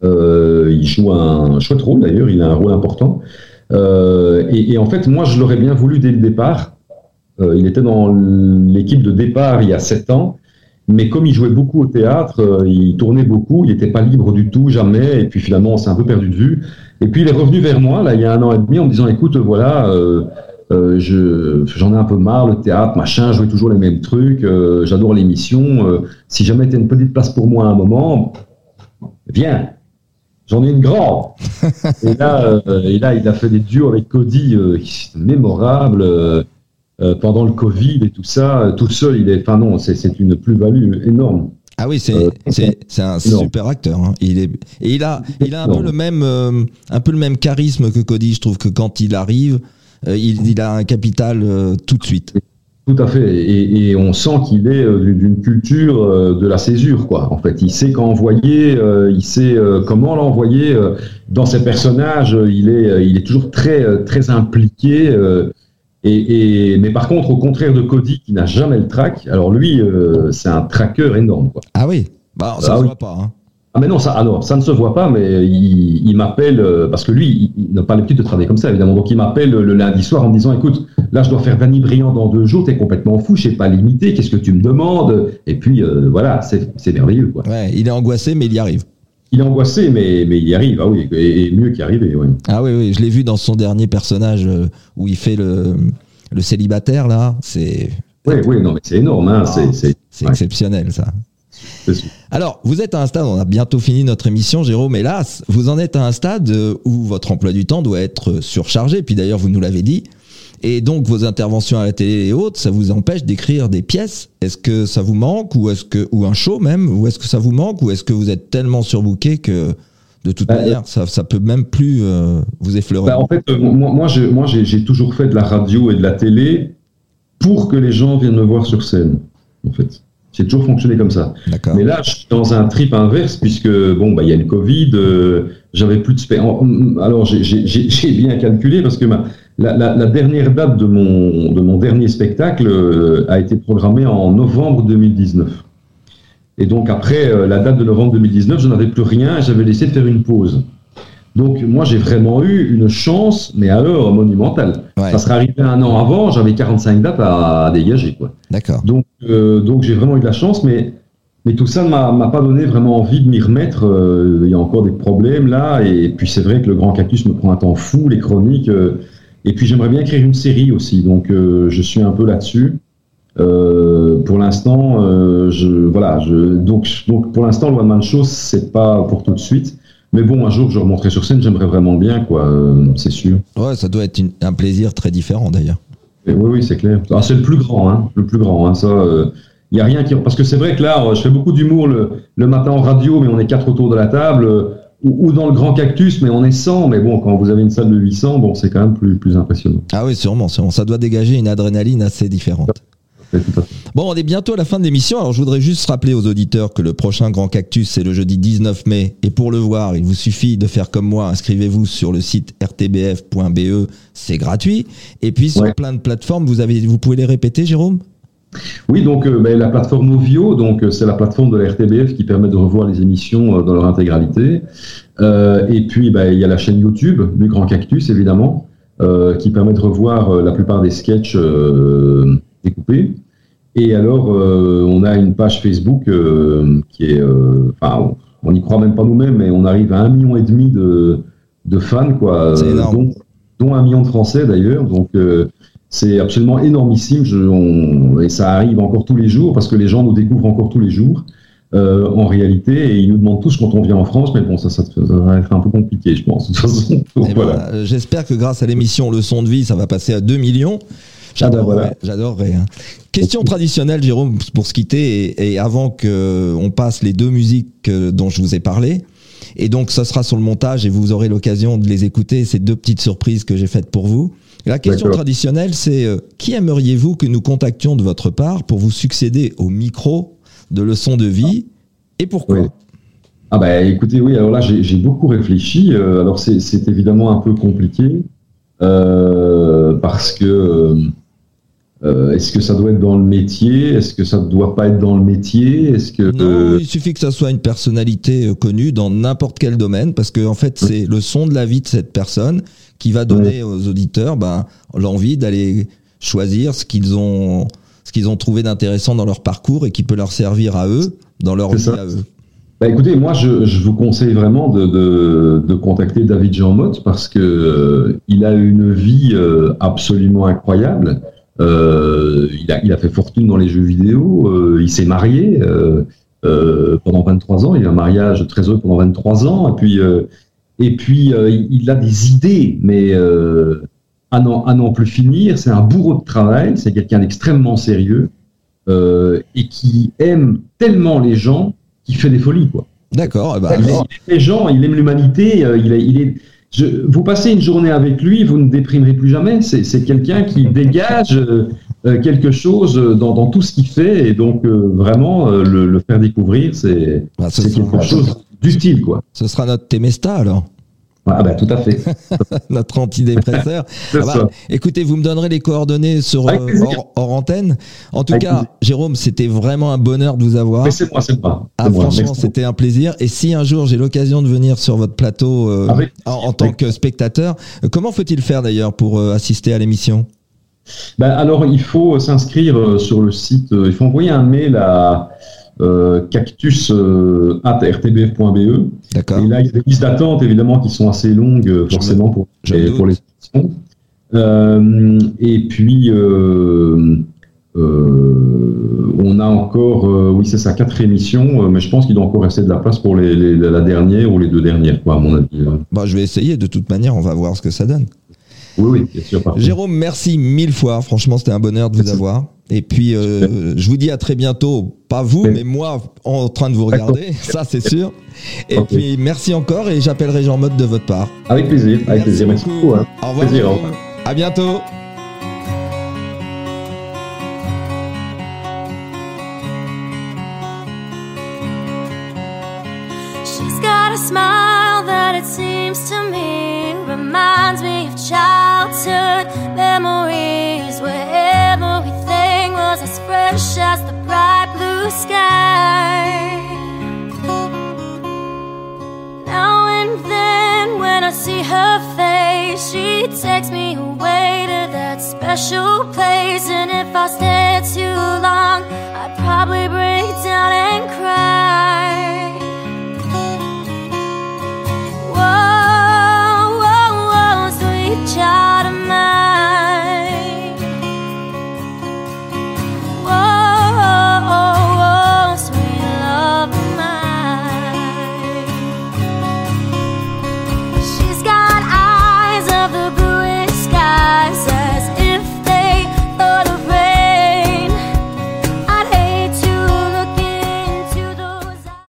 il joue un chouette rôle d'ailleurs. Il a un rôle important. Et, et, en fait, moi, je l'aurais bien voulu dès le départ. il était dans l'équipe de départ il y a sept ans. Mais comme il jouait beaucoup au théâtre, euh, il tournait beaucoup, il n'était pas libre du tout, jamais. Et puis finalement, on s'est un peu perdu de vue. Et puis il est revenu vers moi, là, il y a un an et demi, en me disant, écoute, voilà, euh, euh, j'en ai un peu marre, le théâtre, machin, je jouer toujours les mêmes trucs, j'adore l'émission. si jamais tu as une petite place pour moi à un moment, viens, j'en ai une grande. *laughs* et, là, et là, il a fait des duos avec Cody, mémorables. Euh, pendant le Covid et tout ça, euh, tout seul, il est. Enfin non, c'est une plus-value énorme. Ah oui, c'est euh, un super acteur. Hein. Il est et il a il a un peu le même un peu le même charisme que Cody. Je trouve que quand il arrive, il, il, a un capital tout de suite. Tout à fait, et, et on sent qu'il est d'une culture de la césure, quoi. En fait, il sait quand envoyer, il sait comment l'envoyer. dans ses personnages, il est, il est toujours très, très impliqué. Et, mais par contre, au contraire de Cody qui n'a jamais le track, alors lui, euh, c'est un tracker énorme. Quoi. Ah oui, bah, ça ne ah se voit pas. Hein. Ah mais non, ça, alors, ça ne se voit pas, mais il, il m'appelle, euh, parce que lui, il, n'a pas l'habitude de travailler comme ça, évidemment. Donc il m'appelle le lundi soir en me disant, écoute, là je dois faire Danny Briand dans deux jours, t'es complètement fou, je sais pas limité, qu'est-ce que tu me demandes? Et puis euh, voilà, c'est merveilleux. Quoi. Ouais, il est angoissé, mais il y arrive. Il est angoissé, mais, mais il y arrive, ah oui, et, mieux qu'y arriver, oui. Ah oui, oui, je l'ai vu dans son dernier personnage euh, où il fait le, le célibataire, là, c'est... Oui, oui, non, mais c'est énorme, hein, c'est... exceptionnel, ça. Alors, vous êtes à un stade, on a bientôt fini notre émission, Jérôme, hélas, vous en êtes à un stade où votre emploi du temps doit être surchargé, puis d'ailleurs, vous nous l'avez dit, et donc vos interventions à la télé et autres, ça vous empêche d'écrire des pièces. Est-ce que ça vous manque ou est-ce que ou un show même ou est-ce que ça vous manque ou est-ce que vous êtes tellement surbooké que de toute bah, manière ça, ça peut même plus euh, vous effleurer? Bah, En fait, euh, moi, moi j'ai toujours fait de la radio et de la télé pour que les gens viennent me voir sur scène. En fait, j'ai toujours fonctionné comme ça. Mais là, je suis dans un trip inverse puisque bon, bah il y a le Covid, euh, j'avais plus de Alors *laughs* j'ai bien calculé parce que ma la, dernière date de mon, de mon dernier spectacle euh, a été programmée en novembre 2019. Et donc après euh, la date de novembre 2019, je n'avais plus rien et j'avais laissé faire une pause. Donc moi j'ai vraiment eu une chance, mais alors monumentale. Ça serait arrivé un an avant, j'avais 45 dates à, dégager. D'accord. Donc, euh, donc j'ai vraiment eu de la chance, mais, mais tout ça ne m'a pas donné vraiment envie de m'y remettre. Il y a encore des problèmes là, et puis c'est vrai que le Grand Cactus me prend un temps fou, les chroniques. Et puis j'aimerais bien écrire une série aussi, donc euh, je suis un peu là-dessus. Euh, pour l'instant, euh, je voilà, je, donc donc pour l'instant le one man show c'est pas pour tout de suite. Mais bon, un jour je remonterai sur scène, j'aimerais vraiment bien quoi, euh, c'est sûr. Ouais, ça doit être une- un plaisir très différent d'ailleurs. Et oui, oui, c'est clair. Ah, c'est le plus grand, hein, le plus grand. Hein, ça, il y a rien qui parce que c'est vrai que là, je fais beaucoup d'humour le, le matin en radio, mais on est quatre autour de la table, euh, ou, ou dans le grand cactus, mais on est 100. Mais bon, quand vous avez une salle de 800, bon, c'est quand même plus plus impressionnant. Ah oui, sûrement, sûrement. Ça doit dégager une adrénaline assez différente. Bon, on est bientôt à la fin de l'émission. Alors, je voudrais juste rappeler aux auditeurs que le prochain Grand Cactus, c'est le jeudi 19 mai. Et pour le voir, il vous suffit de faire comme moi. Inscrivez-vous sur le site rtbf.be. C'est gratuit. Et puis, sur Ouais. plein de plateformes, vous avez, vous pouvez les répéter, Jérôme? Oui, donc euh, ben, la plateforme Ovio, donc euh, c'est la plateforme de la RTBF qui permet de revoir les émissions euh, dans leur intégralité. Et puis ben, il y a la chaîne YouTube du Grand Cactus évidemment, qui permet de revoir la plupart des sketchs découpés. Et alors euh, on a une page Facebook euh, qui est, euh, enfin on n'y croit même pas nous-mêmes, mais on arrive à un million et demi de, de fans quoi, dont, dont un million de Français d'ailleurs. Donc euh, c'est absolument énormissime. Je, on- et ça arrive encore tous les jours parce que les gens nous découvrent encore tous les jours euh, en réalité et ils nous demandent tous quand on vient en France, mais bon, ça, ça, ça va être un peu compliqué, je pense. *laughs* De toute façon, donc Eh ben, voilà. euh, J'espère que grâce à l'émission Leçon de vie, ça va passer à 2 millions. J'adorerais. Ah ben voilà. j'adorerais, hein. Question traditionnelle, Jérôme, pour se quitter et, et avant que on passe les deux musiques euh, dont je vous ai parlé. Et donc, ça sera sur le montage et vous aurez l'occasion de les écouter. Ces deux petites surprises que j'ai faites pour vous. La question traditionnelle, c'est euh, qui aimeriez-vous que nous contactions de votre part pour vous succéder au micro de Leçon de vie et pourquoi Oui. Ah bah écoutez, oui, alors là j'ai beaucoup réfléchi. Euh, alors c'est évidemment un peu compliqué euh, parce que euh, est-ce que ça doit être dans le métier? Est-ce que ça ne doit pas être dans le métier? Est-ce que Non, il suffit que ça soit une personnalité connue dans n'importe quel domaine, parce que en fait, c'est le son de la vie de cette personne qui va donner aux auditeurs ben, l'envie d'aller choisir ce qu'ils ont, qu'ils ont trouvé d'intéressant dans leur parcours et qui peut leur servir à eux dans leur vie ça. à eux. Bah écoutez, moi je, je vous conseille vraiment de, de, de contacter David Jean Motte parce que euh, il a une vie euh, absolument incroyable. Euh, il, a, il a fait fortune dans les jeux vidéo, il s'est marié pendant 23 ans, il a un mariage très heureux pendant 23 ans, et puis, et puis il a des idées, mais à n'en plus finir, c'est un bourreau de travail, c'est quelqu'un d'extrêmement sérieux euh, et qui aime tellement les gens qu'il fait des folies. Quoi. D'accord. eh ben, Il, aime les gens, il aime l'humanité. euh, il, est, il est. Je, vous passez une journée avec lui, vous ne déprimerez plus jamais. C'est c'est quelqu'un qui dégage euh, euh, quelque chose dans, dans tout ce qu'il fait, et donc euh, vraiment euh, le, le faire découvrir, c'est bah, quelque chose d'utile, quoi. ce sera notre Temesta alors, Ah bah tout à fait. *laughs* notre antidépresseur. *laughs* Ah bah. Écoutez, vous me donnerez les coordonnées sur euh, hors, hors antenne. En tout Avec cas, plaisir. Jérôme, c'était vraiment un bonheur de vous avoir. Mais c'est moi, c'est moi. Ah, franchement, c'était un plaisir. Et si un jour j'ai l'occasion de venir sur votre plateau euh, Avec en, tant que spectateur, euh, comment faut-il faire d'ailleurs pour euh, assister à l'émission? Ben, alors, il faut s'inscrire sur le site. il faut envoyer un mail à euh, cactus.rtbf.be. D'accord Et là, il y a des listes d'attente, évidemment, qui sont assez longues, euh, forcément, pour, les, pour les émissions. Euh, et puis, euh, euh, on a encore, euh, oui, c'est ça, quatre émissions, euh, mais je pense qu'il doit encore rester de la place pour les, les- la dernière ou les deux dernières, quoi, à mon avis. euh. bah, Je vais essayer de toute manière, on va voir ce que ça donne. Oui, oui, bien sûr. parfait. Jérôme, merci mille fois. Franchement, c'était un bonheur de vous Merci. avoir. Et puis, euh, *laughs* je vous dis à très bientôt. Pas vous, mais moi en train de vous regarder. *laughs* Ça, c'est sûr. Et puis, merci encore et j'appellerai Jean Mode de votre part. Avec plaisir, avec plaisir. Merci beaucoup. hein. Au revoir. Plaisir, au Jérôme. À bientôt. She's got a smile memories where everything was as fresh as the bright blue sky. Now and then, when I see her face, she takes me away to that special place. And if I stay too long, I'd probably break down.